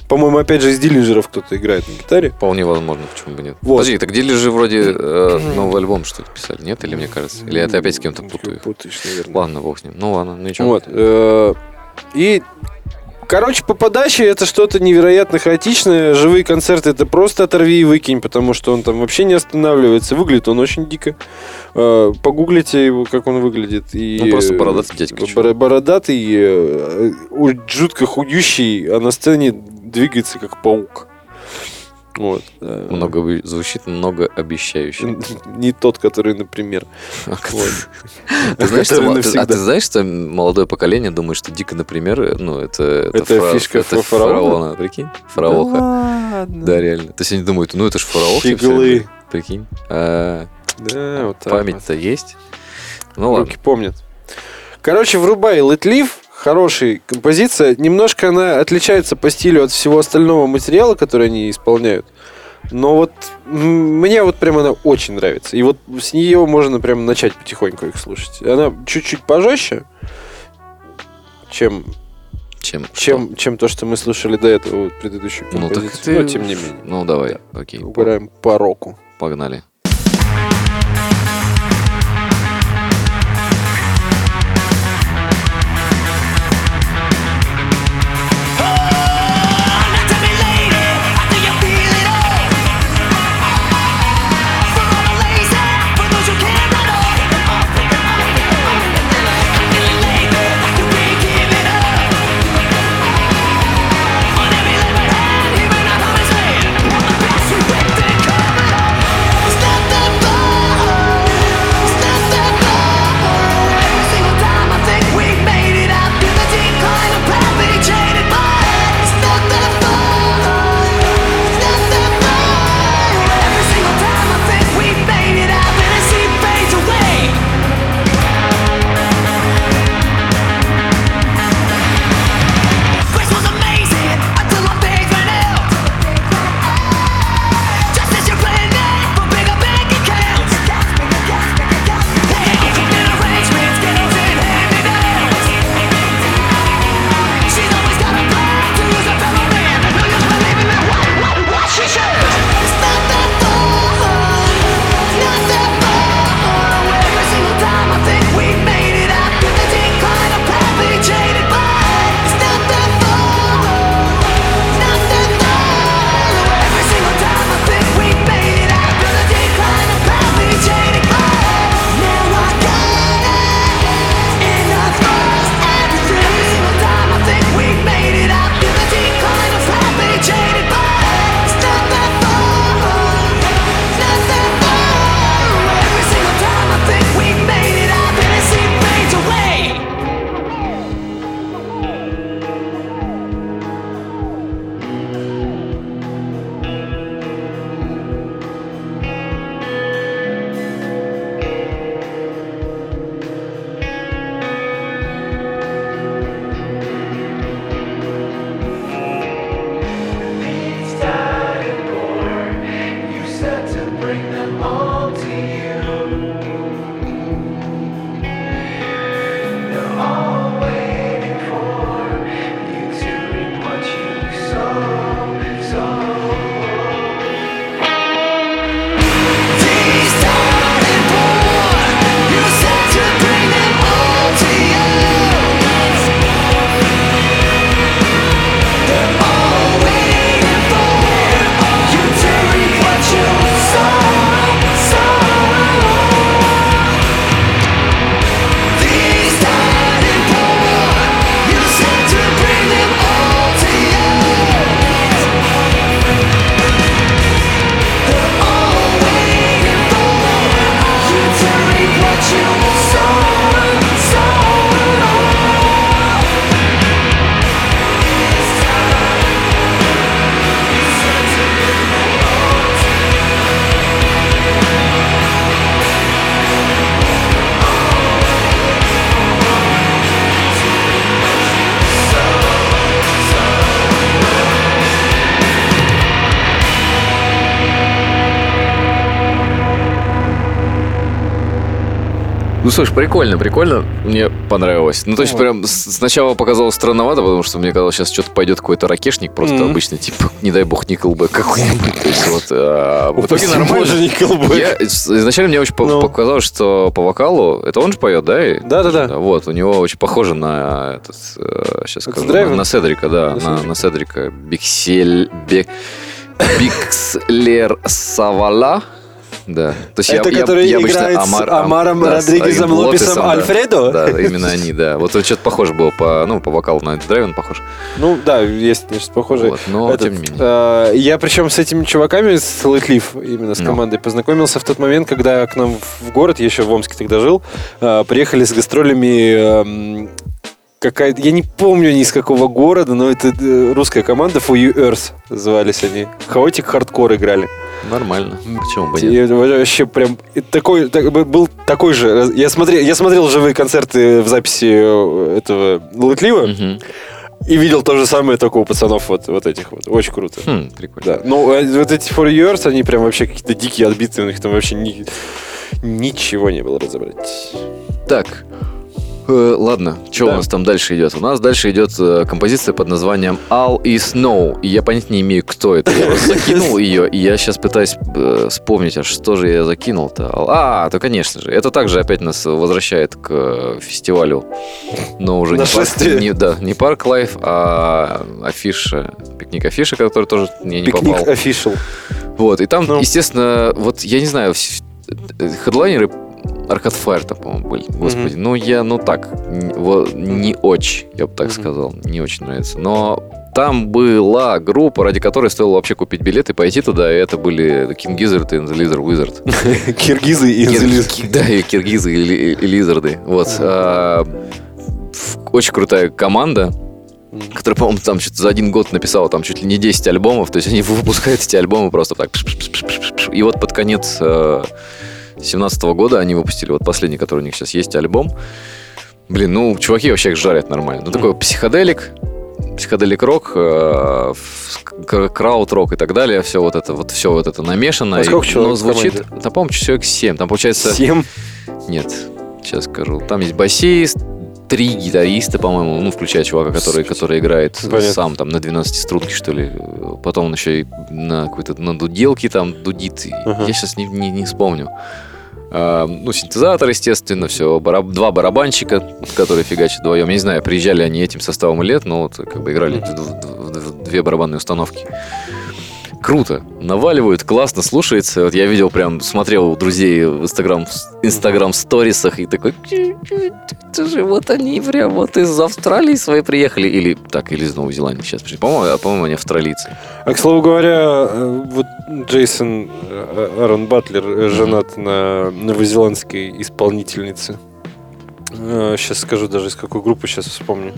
по-моему, опять же из Диллинджеров кто-то играет на гитаре.
Вполне возможно, почему бы нет.
Вот.
Подожди, так Дилли же вроде э, новый альбом что то писали, нет? Или мне кажется? Или это опять с кем-то путаю?
Путаешь, наверное.
Ладно, бог с ним. Ну ладно, ну ничего.
Вот. э, И, короче, по подаче это что-то невероятно хаотичное. Живые концерты это просто оторви и выкинь, потому что он там вообще не останавливается. Выглядит он очень дико. Э, Погуглите его, как он выглядит. И,
Ну, просто
э,
бородатый дядька, чё.
боро- Бородатый, э, жутко худющий, а на сцене двигается как паук. Вот.
Много звучит многообещающе.
Не тот, который, например. Вот.
Ты знаешь, что, а ты знаешь, что молодое поколение думает, что Дико, например, ну, это...
Это фишка
это
фараона?
прикинь? Фараоха. Да, реально. То есть они думают, ну, это ж фараоха.
Фиглы.
Прикинь. А,
Да, вот так
Память-то есть. Ну,
вот.
ладно.
Руки помнят. Короче, врубай Live. Хорошая композиция. Немножко она отличается по стилю от всего остального материала, который они исполняют. Но вот мне вот прям она очень нравится. И вот с нее можно прям начать потихоньку их слушать. Она чуть-чуть пожестче, чем,
Чем?
чем, чем то, что мы слушали до этого, предыдущую
Ну, так
композицию.
ты-
Но тем не менее.
Ну, давай. Окей.
Убираем по року.
Погнали. Ну, слушай, прикольно, прикольно. Мне понравилось. Ну, то есть, прям сначала показалось странновато, потому что мне казалось, сейчас что-то пойдет какой-то ракешник, просто
Мгм.
обычный, типа, не дай бог, Николбэк какой-нибудь. То есть, вот, а, в итоге нормально. Я, изначально мне очень
Ну.
показалось, что по вокалу, это он же поет, да?
Да-да-да.
Вот, у него очень похоже на этот, сейчас
Это
скажу, на, на Седрика, да,
На
на,
Седрика.
Биксель, Бикслер Савала. Да. То есть
Это
я, я-
который
я обычно
играет с
Амар- Ам-
Амаром
да, с
Родригезом Лопесом
да.
Альфредо?
Да, именно они, да. Вот что-то похоже было по, ну, по вокалу на Drive-In похож.
Ну, да, есть нечто похожее.
Вот, но
Этот,
тем не менее.
э, я причем с этими чуваками, с letlive, именно с
Ну.
командой, познакомился в тот момент, когда к нам в город, я еще в Омске тогда жил, э, приехали с гастролями эм, какая-то, я не помню ни из какого города, но это э, русская команда, For You Earth назывались они. Chaotic хардкор играли.
Нормально. Почему бы нет?
И вообще прям такой, так- был такой же. Я смотрел, я смотрел живые концерты в записи э, этого Лэтлива
Мгм.
и видел то же самое только у пацанов вот, вот этих вот. Очень круто.
Хм, прикольно.
Да. Ну, э, вот эти For Years, они прям вообще какие-то дикие отбитые, у них там вообще ни- ничего не было разобрать.
Так, ладно, что
Да.
у нас там дальше идет? У нас дальше идет э, композиция под названием All is No. И я понять не имею, кто это. Я закинул ее, и я сейчас пытаюсь э, вспомнить, а что же я закинул-то? А, то конечно же. Это также опять нас возвращает к э, фестивалю. Но уже не парк, не, да, не парк лайф, а афиша, пикник афиша, который тоже я не
Пикник
попал.
official.
Вот, и там,
Ну.
естественно, вот я не знаю, э, хедлайнеры Аркад Фаер там, по-моему, были. Господи, ну я, ну так, не очень, я бы так
Мгм.
сказал, не очень нравится. Но там была группа, ради которой стоило вообще купить билет и пойти туда, и это были King Gizzard и The Lizard Wizard.
Киргизы и Зелиз.
ки- Да, и киргизы, и, ли- и лизарды. Вот. а, Очень крутая команда, которая, по-моему, там что-то за один год написала там чуть ли не 10 альбомов. То есть они выпускают эти альбомы просто так. И вот под конец 2017 года они выпустили вот последний, который у них сейчас есть, альбом. Блин, ну, чуваки вообще их жарят нормально. Ну, такой психоделик, психоделик рок, э, крауд рок и так далее. Все вот это, вот все вот это намешано.
А
И-
сколько человек
но звучит, да, по-моему, человек 7. Там получается...
Семь.
Нет, сейчас скажу. Там есть басист, три гитариста, по-моему, ну, включая чувака, который, который играет
Понятно.
сам там на 12 струнке, что ли. Потом он еще и на какой-то на дуделке там дудит. И
Ага.
Я сейчас не, не, не вспомню. А, ну, синтезатор, естественно, все. два барабанщика, которые фигачат вдвоем. Я не знаю, приезжали они этим составом лет, но вот как бы играли в- в- в две барабанные установки. Круто. Наваливают, классно, слушается. Вот я видел прям, смотрел у друзей в Инстаграм, Инстаграм сторисах и такой, «Чё, чё, это же вот они прям вот из Австралии свои приехали. Или так, или из Новой Зеландии сейчас пришли. По-моему, по-моему, они австралийцы.
А, к слову говоря, вот Джейсон Аарон Батлер женат на новозеландской исполнительнице. Сейчас скажу даже из какой группы, сейчас вспомню.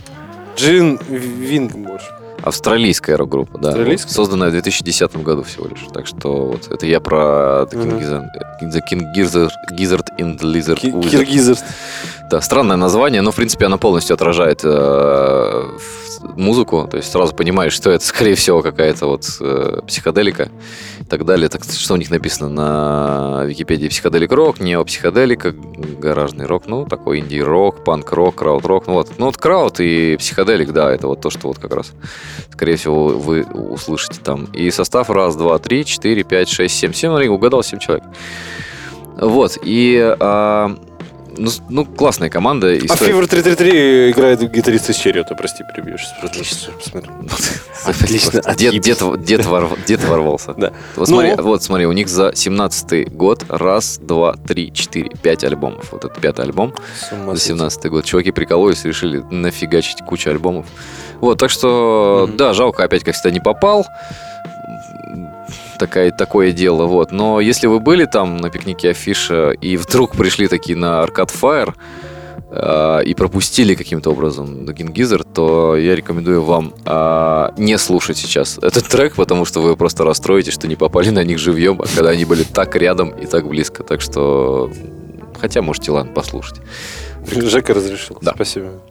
Джин Вингмор.
Австралийская рок-группа, да.
Австралийская?
Созданная в 2010 году всего лишь. Так что вот это я про The King
Мгм.
Gizzard, The King Gizzard, Gizzard and Lizard Wizard.
Киргизер.
Да, странное название, но, в принципе, оно полностью отражает э, музыку. То есть сразу понимаешь, что это, скорее всего, какая-то вот э, психоделика и так далее. Так что у них написано на Википедии? Психоделик рок, неопсиходелика, гаражный рок, ну, такой инди-рок, панк-рок, крауд-рок. Ну, вот. ну, вот крауд и психоделик, да, это вот то, что вот как раз, скорее всего, вы услышите там. И состав раз, два, три, четыре, пять, шесть, семь. Семь, угадал семь человек. Вот, и... а, ну, ну, классная команда. и
А
стоит-
Fever 333 играет гитарист из Черриота, прости. Сейчас
Отлично. Отлично. Дед, дед, дед, ворв- дед ворвался.
Да.
Вот смотри,
Ну.
вот смотри, у них за 17-й год раз, два, три, четыре, пять альбомов. Вот это пятый альбом за
сойти.
17-й год. Чуваки прикололись, решили нафигачить кучу альбомов. Вот, так что, да, жалко, опять, как всегда, не попал. Такая, такое дело, вот. Но если вы были там на пикнике Афиша и вдруг пришли такие на Arcade Fire, э, и пропустили каким-то образом Gizzard, то я рекомендую вам э, не слушать сейчас этот трек, потому что вы просто расстроитесь, что не попали на них живьем, а когда они были так рядом и так близко. Так что, хотя можете, ладно, послушать.
Жека разрешил.
Да.
Спасибо.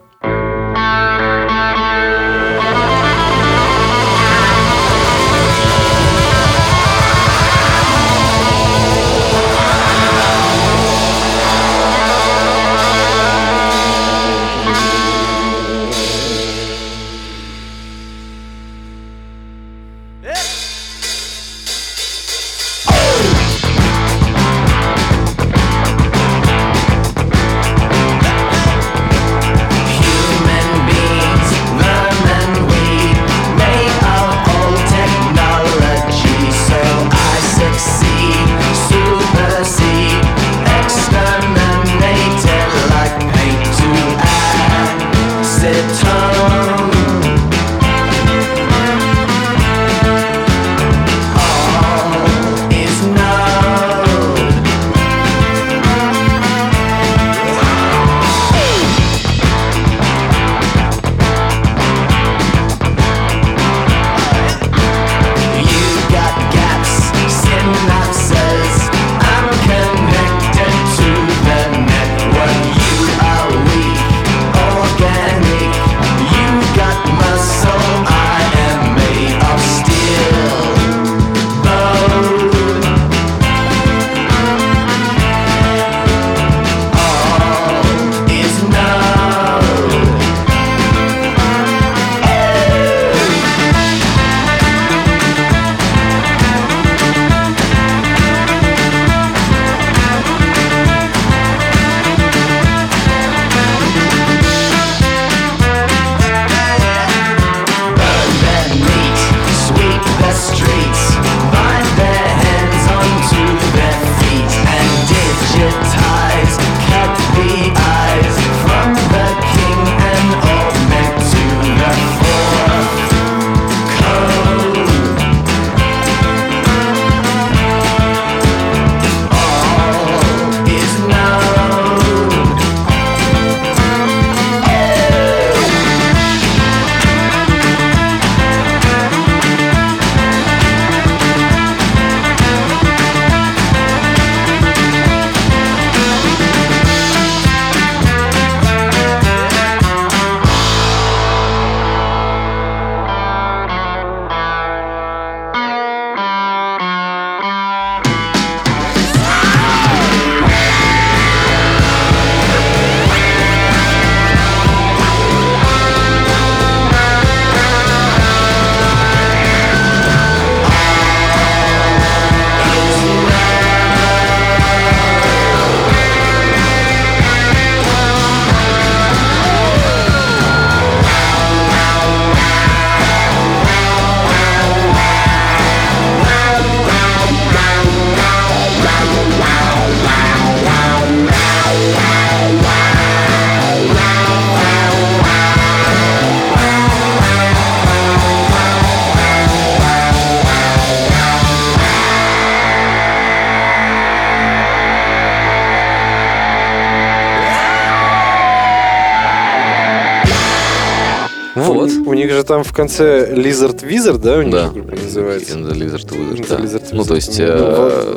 Там в конце Lizard Wizard, да, у них
Да.
называется?
Lizard Wizard, да.
Lizard
Ну,
Wizard.
то есть...
Ну,
э,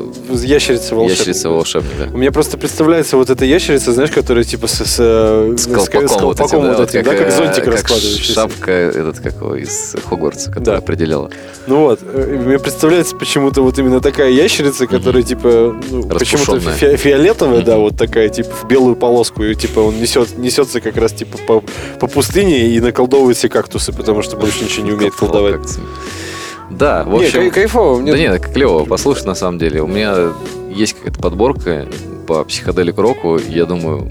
Ящерица волшебник.
Ящерица волшебник, да.
У меня просто представляется вот эта ящерица, знаешь, которая типа с, с, э,
С
с
колпаком,
с
вот
колпаком
этим,
вот
да,
этим, да, как
э,
зонтик
как
раскладывающийся.
шапка этот, как его, из Хогвартса, которая
Да.
определяла.
Ну вот, э, мне представляется почему-то вот именно такая ящерица, которая типа ну, почему-то фи- фиолетовая, да,
Мгм.
вот такая, типа в белую полоску, и типа он несет, несется как раз типа по, по пустыне и наколдовывает все кактусы, потому что больше ничего не умеет колдовать.
Да, в
Не,
общем...
кай- кайфово. Мне
Да нет, клево, послушай, на самом деле. У меня есть какая-то подборка по психоделик року. Я думаю,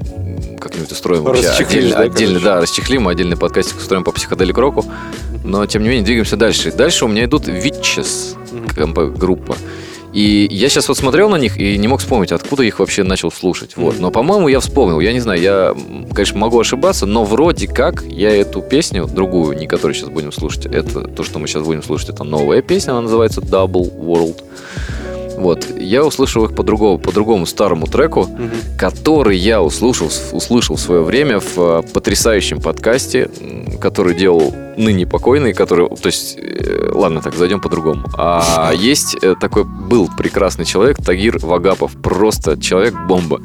как-нибудь устроим вообще отдельно,
да,
отдельно, да, расчехлим, отдельный подкастик устроим по психоделик року. Но, тем не менее, двигаемся дальше. Дальше у меня идут Witches, комп- группа. И я сейчас вот смотрел на них и не мог вспомнить, откуда их вообще начал слушать. Вот. Но, по-моему, я вспомнил. Я не знаю, я, конечно, могу ошибаться, но вроде как я эту песню, другую, не которую сейчас будем слушать, это то, что мы сейчас будем слушать, это новая песня, она называется Double World. Вот. Я услышал их по другому, по другому старому треку, который я услышал, услышал в свое время в э, потрясающем подкасте, который делал ныне покойный, который, то есть, э, ладно, так, зайдем по-другому. А есть э, такой, был прекрасный человек, Тагир Вагапов, просто человек-бомба,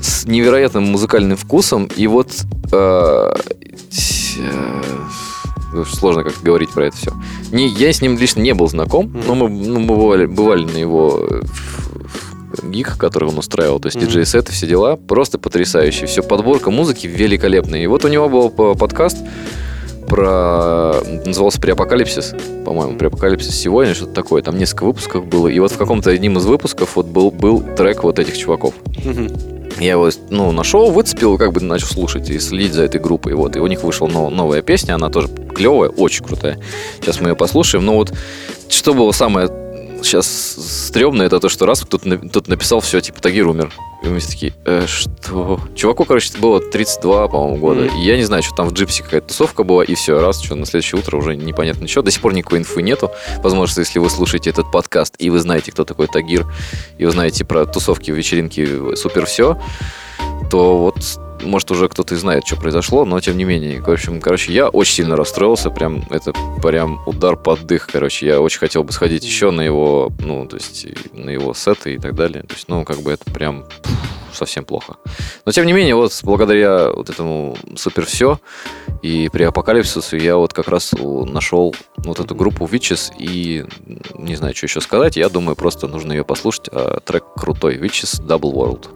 с невероятным музыкальным вкусом, и вот э, э, сложно как говорить про это все. Не, я с ним лично не был знаком, но мы, ну, мы бывали, бывали на его э, гиг, который он устраивал, то есть
Мгм.
диджей-сеты, все дела, просто потрясающие. Все, подборка музыки великолепная. И вот у него был по- подкаст про... Назывался «Преапокалипсис», по-моему, «Преапокалипсис сегодня», что-то такое. Там несколько выпусков было. И вот в каком-то одним из выпусков вот был, был трек вот этих чуваков.
Мгм.
Я его, ну, нашел, выцепил, как бы начал слушать и следить за этой группой. Вот, и у них вышла нов- новая песня, она тоже клевая, очень крутая. Сейчас мы ее послушаем. Но вот что было самое сейчас стрёмное, это то, что раз на- кто-то написал, все, типа, Тагир умер. И мы все такие, «Э, что? Чуваку, короче, было 32, по-моему, года.
Мгм.
И я не знаю, что там в джипсе какая-то тусовка была, и все, раз, что на следующее утро уже непонятно ничего. До сих пор никакой инфы нету. Возможно, если вы слушаете этот подкаст, и вы знаете, кто такой Тагир, и вы знаете про тусовки, вечеринки, супер все, то вот может уже кто-то и знает, что произошло, но тем не менее. В общем, короче, я очень сильно расстроился, прям это прям удар под дых, короче. Я очень хотел бы сходить еще на его, ну, то есть на его сеты и так далее. То есть, ну, как бы это прям совсем плохо. Но тем не менее, вот благодаря вот этому супер все и при апокалипсису я вот как раз нашел вот эту группу Witches и не знаю, что еще сказать. Я думаю, просто нужно ее послушать. А трек крутой. Witches Double World.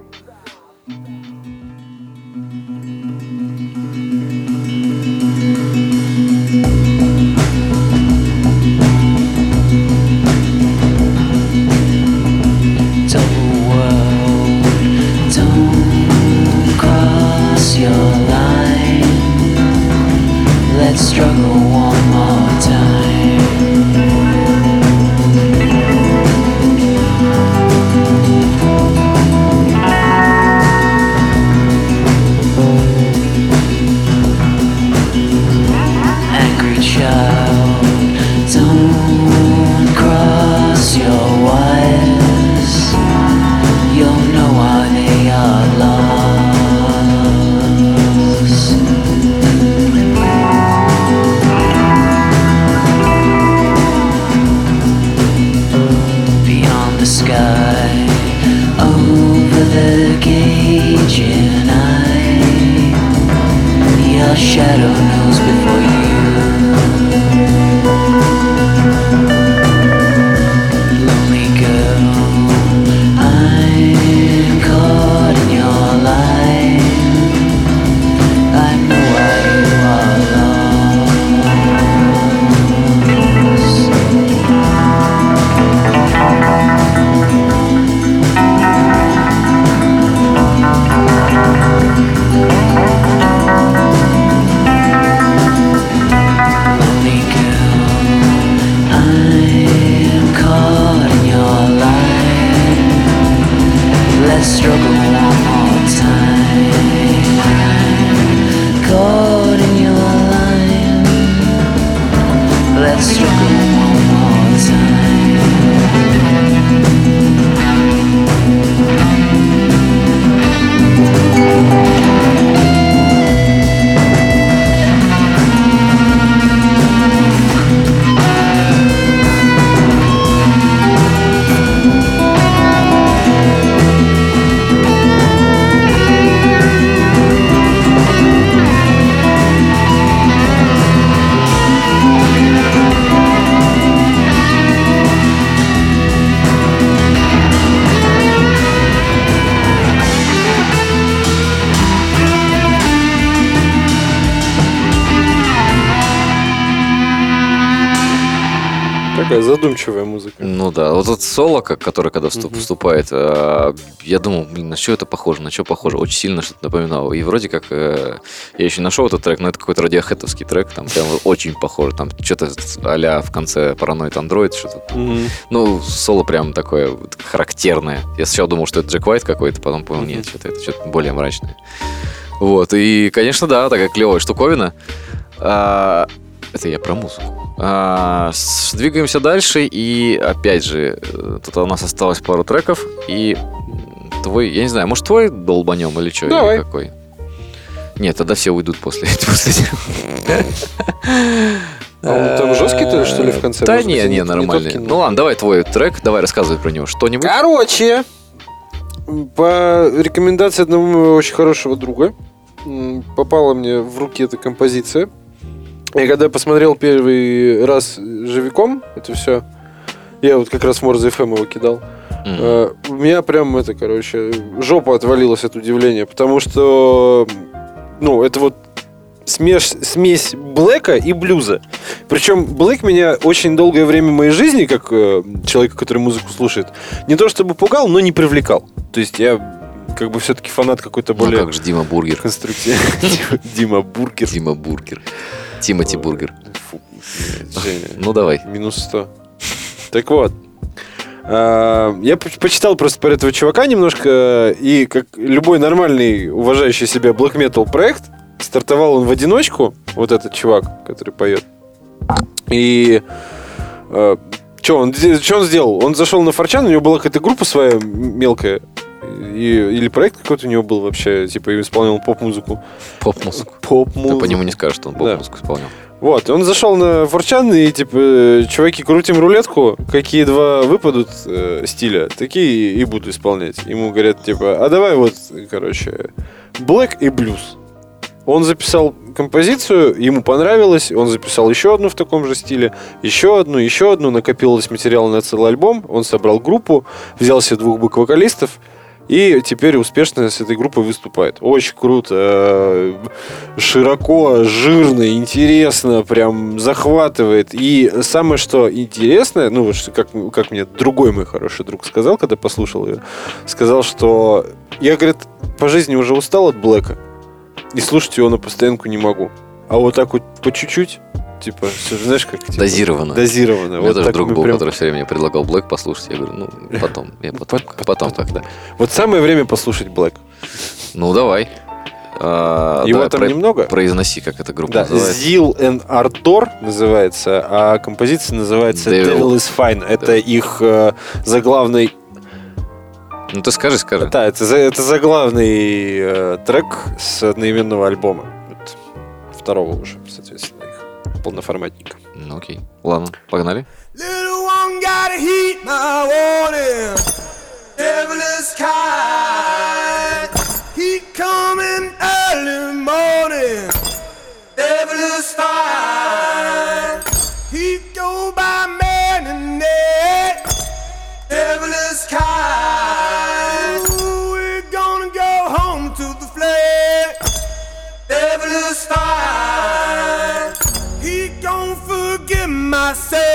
Вот этот соло, как- который когда
Мгм.
вступает, э, я думал, блин, на что это похоже, на что похоже, очень сильно что-то напоминало. И вроде как, э, я еще нашел этот трек, но это какой-то радиохетовский трек, там прям очень похоже, там что-то а в конце Paranoid Android, что-то.
Мгм.
Ну, соло прям такое вот характерное. Я сначала думал, что это Джек Уайт какой-то, потом понял, нет, что-то это что-то более мрачное. Вот, и, конечно, да, такая клевая штуковина. А, это я про музыку. А, двигаемся дальше, и опять же, э, тут у нас осталось пару треков, и твой, я не знаю, может твой долбанем или что?
Давай.
какой? Нет, тогда все уйдут после после-
А он там жесткий-то, что ли, в конце?
Да не,
не-
нормальный. Ну ладно, давай твой трек, давай рассказывай про него что-нибудь.
Короче, по рекомендации одного моего очень хорошего друга попала мне в руки эта композиция. И когда я посмотрел первый раз живиком это все, я вот как раз Морзе FM его кидал, э, у меня прям это, короче, жопа отвалилась от удивления, потому что, ну, это вот смесь, смесь блэка и блюза. Причем блэк меня очень долгое время моей жизни, как э, человека, который музыку слушает, не то чтобы пугал, но не привлекал. То есть я как бы все-таки фанат какой-то
Ну
более
как же Дима Бургер.
конструктивный. Дима Бургер.
Дима Бургер. Тимати Бургер.
Фу, блядь, Женя.
Ну давай.
Минус 100. Так вот. а, Я по- почитал просто про этого чувака немножко, и как любой нормальный, уважающий себя black metal проект, стартовал он в одиночку, вот этот чувак, который поет. И что он, что он сделал? Он зашел на 4chan, у него была какая-то группа своя мелкая, и- или проект какой-то у него был вообще, типа, и исполнял поп-музыку.
Поп-музыку. Ты
Поп-музыку.
по нему не скажешь, что он
Да.
поп-музыку исполнял.
Вот, и он зашел на Форчан и типа, чуваки, крутим рулетку, какие два выпадут э, стиля, такие и буду исполнять. Ему говорят, типа, а давай вот, короче, Black и блюз. Он записал композицию, ему понравилось, он записал еще одну в таком же стиле, еще одну, еще одну, накопилось материала на целый альбом, он собрал группу, взял себе двух бэк-вокалистов, и теперь успешно с этой группой выступает. Очень круто, э, широко, жирно, интересно, прям захватывает. И самое, что интересное, ну, вот как, как мне другой мой хороший друг сказал, когда послушал ее, сказал, что я, говорит, по жизни уже устал от Блэка, и слушать его на постоянку не могу. А вот так вот по чуть-чуть, типа, всё же, знаешь, как... типа,
Дозированно.
Дозированно. Вот
тоже друг был,
прям-
который все время мне предлагал Блэк послушать. Я говорю, ну, потом. Я потом,
Пот-
потом когда.
Вот самое время послушать Блэк.
Ну, давай. А,
Его
давай,
там
про-
немного?
Произноси, как эта группа
Да,
называется.
Zil and Ardor называется, а композиция называется
Devil.
Devil, is Fine. Это
Да.
их э, заглавный...
Ну, ты скажи, скажи.
Да, это, это заглавный э, трек с одноименного альбома. Вот, второго уже, полноформатника.
Ну, окей. Ладно, погнали.
Little Renascer!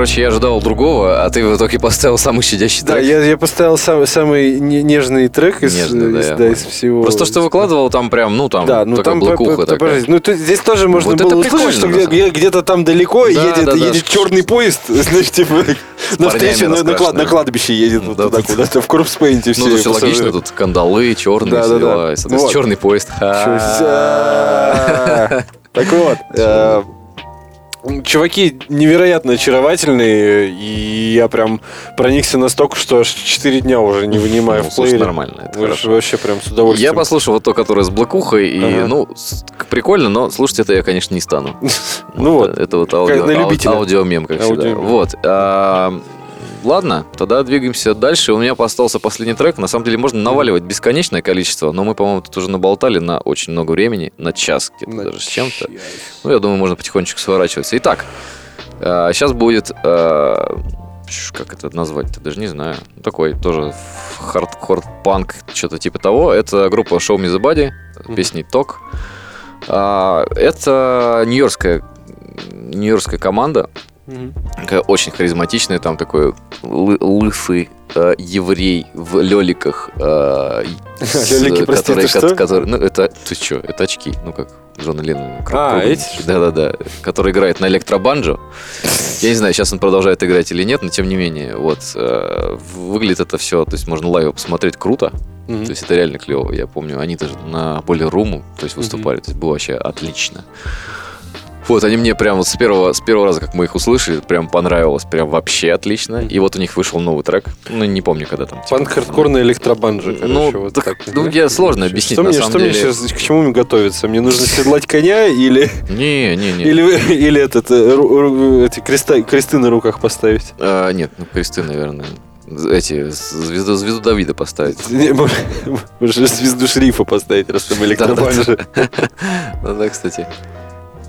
Короче, я ожидал другого, а ты в итоге поставил самый щадящий
Да,
трек.
я, я поставил сам- самый не- нежный трек из,
Нежный, да,
из-
я
да,
понял.
из всего.
Просто то, что выкладывал, там прям, ну, там,
Да, ну
такая
там по-
блокуха
по-
такая.
подожди, Ну, тут- здесь тоже можно
Вот
было услышать, что
прикольно,
где-
на
где- где-то там далеко
Да,
едет,
да, да.
едет черный поезд, значит, типа, на встречу на, на клад-
раскрашенными.
на кладбище едет вот
Да,
туда
да.
куда-то, в корпспейнте все.
Ну, это все логично, тут кандалы, черные,
Да,
все
да, да.
дела. и, соответственно,
Вот.
черный поезд. Ха.
Так вот, э, чуваки невероятно очаровательные, и я прям проникся настолько, что аж 4 дня уже не вынимаю
Ну,
в
слушай,
плеере.
нормально, это хорошо.
Вообще прям с удовольствием.
Я послушал вот то, которое с блокухой, и,
Ага.
ну, прикольно, но слушать это я, конечно, не стану.
Ну вот,
Это вот ау- аудиомем, как всегда. Вот. Ладно, тогда двигаемся дальше. У меня остался последний трек. На самом деле можно наваливать бесконечное количество, но мы, по-моему, тут уже наболтали на очень много времени, на час где-то
На
даже с чем-то.
час.
Ну, я думаю, можно потихонечку сворачиваться. Итак, сейчас будет... э, Как это назвать-то? Даже не знаю. Ну, Такой тоже хардкор панк, что-то типа того. Это группа Show Me The Body,
Мгм.
песней Ток. А, Это нью-йоркская нью-йоркская команда, Такая очень харизматичная, там такой лы- лысый э, еврей в леликах. э, с-
прости, это что?
которые- ну, это, ты что, это очки, ну, как Джона Леннона.
А, эти?
Да-да-да, который играет на электробанджо. Я не знаю, сейчас он продолжает играть или нет, но тем не менее, вот, э, выглядит это все, то есть можно live посмотреть круто,
Мгм.
то есть это реально клево. Я помню, они даже на Boiler Room у, то есть выступали, то есть было вообще отлично. Вот, они мне прям вот с первого, с первого раза, как мы их услышали, прям понравилось, прям вообще отлично. И вот у них вышел новый трек, ну, не помню, когда там. типа,
Панк-хардкорный электробанджи, короче,
Ну,
вот
так,
так.
ну, я сложно объяснить,
Что
на
мне,
самом
что мне
деле.
сейчас, к чему мне готовиться? Мне нужно седлать коня или,
Не, не, не.
или, или этот, э, эти креста, кресты на руках поставить?
А, нет, ну, кресты, наверное. Эти, звезду, звезду Давида поставить.
Может, звезду шерифа поставить, раз там электробанджи.
Ну да, кстати.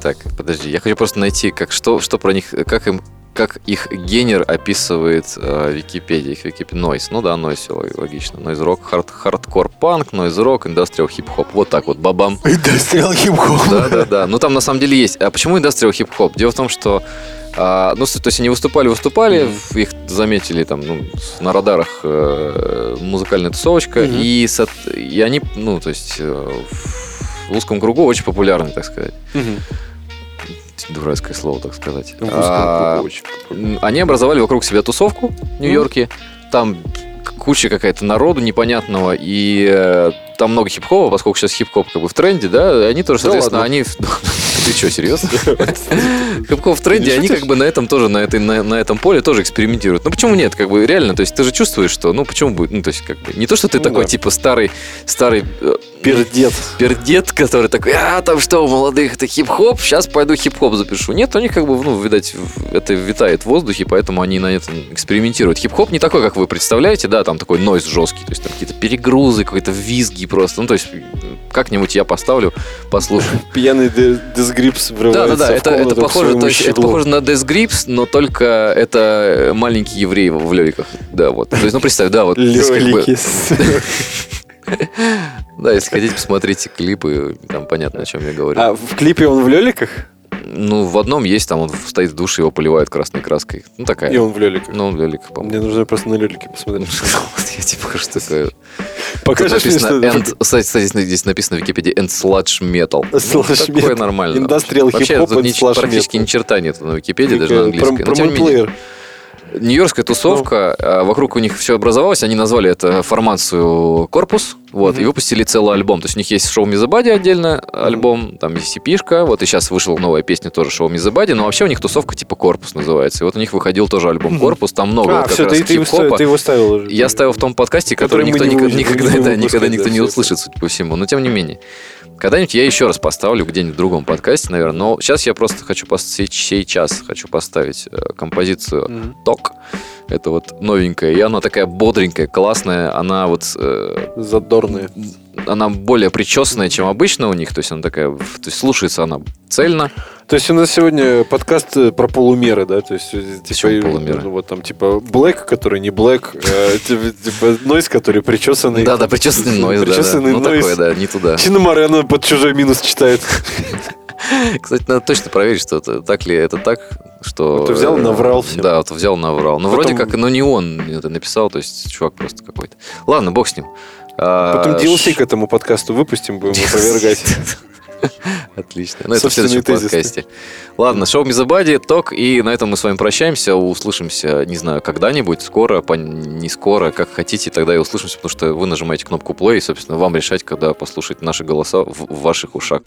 Так, подожди, я хочу просто найти, как что, что про них, как им, как их жанр описывает э, Википедия, их Википедия, noise, ну да, всё логично, noise rock, хард, хардкор панк, noise rock, industrial хип-хоп, вот так вот, бабам.
Industrial хип-хоп.
Да, да, да. Ну там на самом деле есть. А почему industrial хип-хоп? Дело в том, что а, ну, то есть они выступали, выступали, в- их заметили там ну, на радарах э, музыкальная тусовочка,
Мгм.
и, сот- и они, ну, то есть э, в узком кругу очень популярны, так сказать.
Мгм.
Дурацкое слово, так сказать.
Узком
А, Они образовали вокруг себя тусовку в Нью-Йорке. Там куча какая-то народу непонятного, и э, там много хип-хопа, поскольку сейчас хип-хоп как бы в тренде, да, они тоже,
Да
соответственно,
ладно.
они... Ты что, серьезно? Хип-хоп в тренде, они как бы на этом тоже, на, этой, на, на этом поле тоже экспериментируют. Ну почему нет? Как бы реально, то есть ты же чувствуешь, что, ну почему бы, ну то есть как бы, не то, что ты
Ну
такой
да.
типа старый, старый э,
Пердет.
пердет, который такой, а, там что, у молодых это хип-хоп, сейчас пойду хип-хоп запишу. Нет, у них как бы, ну, видать, это витает в воздухе, поэтому они на этом экспериментируют. Хип-хоп не такой, как вы представляете, да, там такой нойз жесткий, то есть там какие-то перегрузы, какие-то визги просто, ну, то есть как-нибудь я поставлю, послушаю.
Пьяный дезгрипс
Да,
врывается
да, да,
в
это, это похоже, то есть, это похоже на Death Grips, но только это маленький еврей в лёликах. Да, вот. То есть, ну, представь, да, вот.
Лёлики.
да, если хотите, посмотрите клипы, там понятно, о чем я говорю.
А в клипе он в лёликах?
Ну, в одном есть, там он стоит в душе, его поливают красной краской. Ну, такая.
И он в лёликах.
Ну, Лёлик, по-моему.
Мне нужно просто на лёлики посмотреть.
Я типа, что такое? Тут
Покажешь мне, что
end, кстати, здесь написано в Википедии end sludge metal. Ну,
Sludge
такое
metal.
нормально. Вообще,
and
ни-
sludge
практически ни черта нет на Википедии, даже на
Про-
английской.
Про мой плеер.
Нью-Йоркская тусовка, а, вокруг у них все образовалось, они назвали это формацию «Корпус», вот, и выпустили целый альбом. То есть у них есть «Show Me The Body» отдельно альбом, там есть EP-шка, вот, и сейчас вышла новая песня тоже «Show Me The Body», но вообще у них тусовка типа «Корпус» называется. И вот у них выходил тоже альбом «Корпус», там много
А,
вот как
все,
раз
ты, ты его ста-
хип-хопа.
ты его ставил уже.
Я ставил в том подкасте, который,
Который
никто
не
никогда,
не
да, никогда никто
да,
не услышит, судя по всему. Но тем не менее. Когда-нибудь я еще раз поставлю где-нибудь в другом подкасте, наверное. Но сейчас я просто хочу поставить, сейчас хочу поставить э, композицию
Мгм.
«Ток». Это вот новенькая. И она такая бодренькая, классная. Она вот... э,
Задорные.
она более причесанная, чем обычно у них. То есть она такая... То есть слушается она цельно.
То есть у нас сегодня подкаст э, про полумеры, да? То есть, типа,
Почему
и,
полумеры?
ну, вот там, типа, блэк, который не блэк, типа, типа, нойз, который причесанный.
Да-да, причесанный нойз. да, да.
Причесанный
Ну такое, да, не туда.
Чиномарена под чужой минус читает.
Кстати, надо точно проверить, что это так ли это так, что...
Вот ты взял, наврал всем.
Да, вот взял, наврал. Ну,
Потом-
вроде как, но не он это написал, то есть чувак просто какой-то. Ладно, бог с ним. А,
Потом DLC к этому подкасту выпустим, будем опровергать.
Отлично. Ну, это в следующем
тезисы.
подкасте. Ладно, шоу Мизабади, ток, и на этом мы с вами прощаемся. Услышимся, не знаю, когда-нибудь, скоро, по- не скоро, как хотите, тогда и услышимся, потому что вы нажимаете кнопку play, и, собственно, вам решать, когда послушать наши голоса в ваших ушах.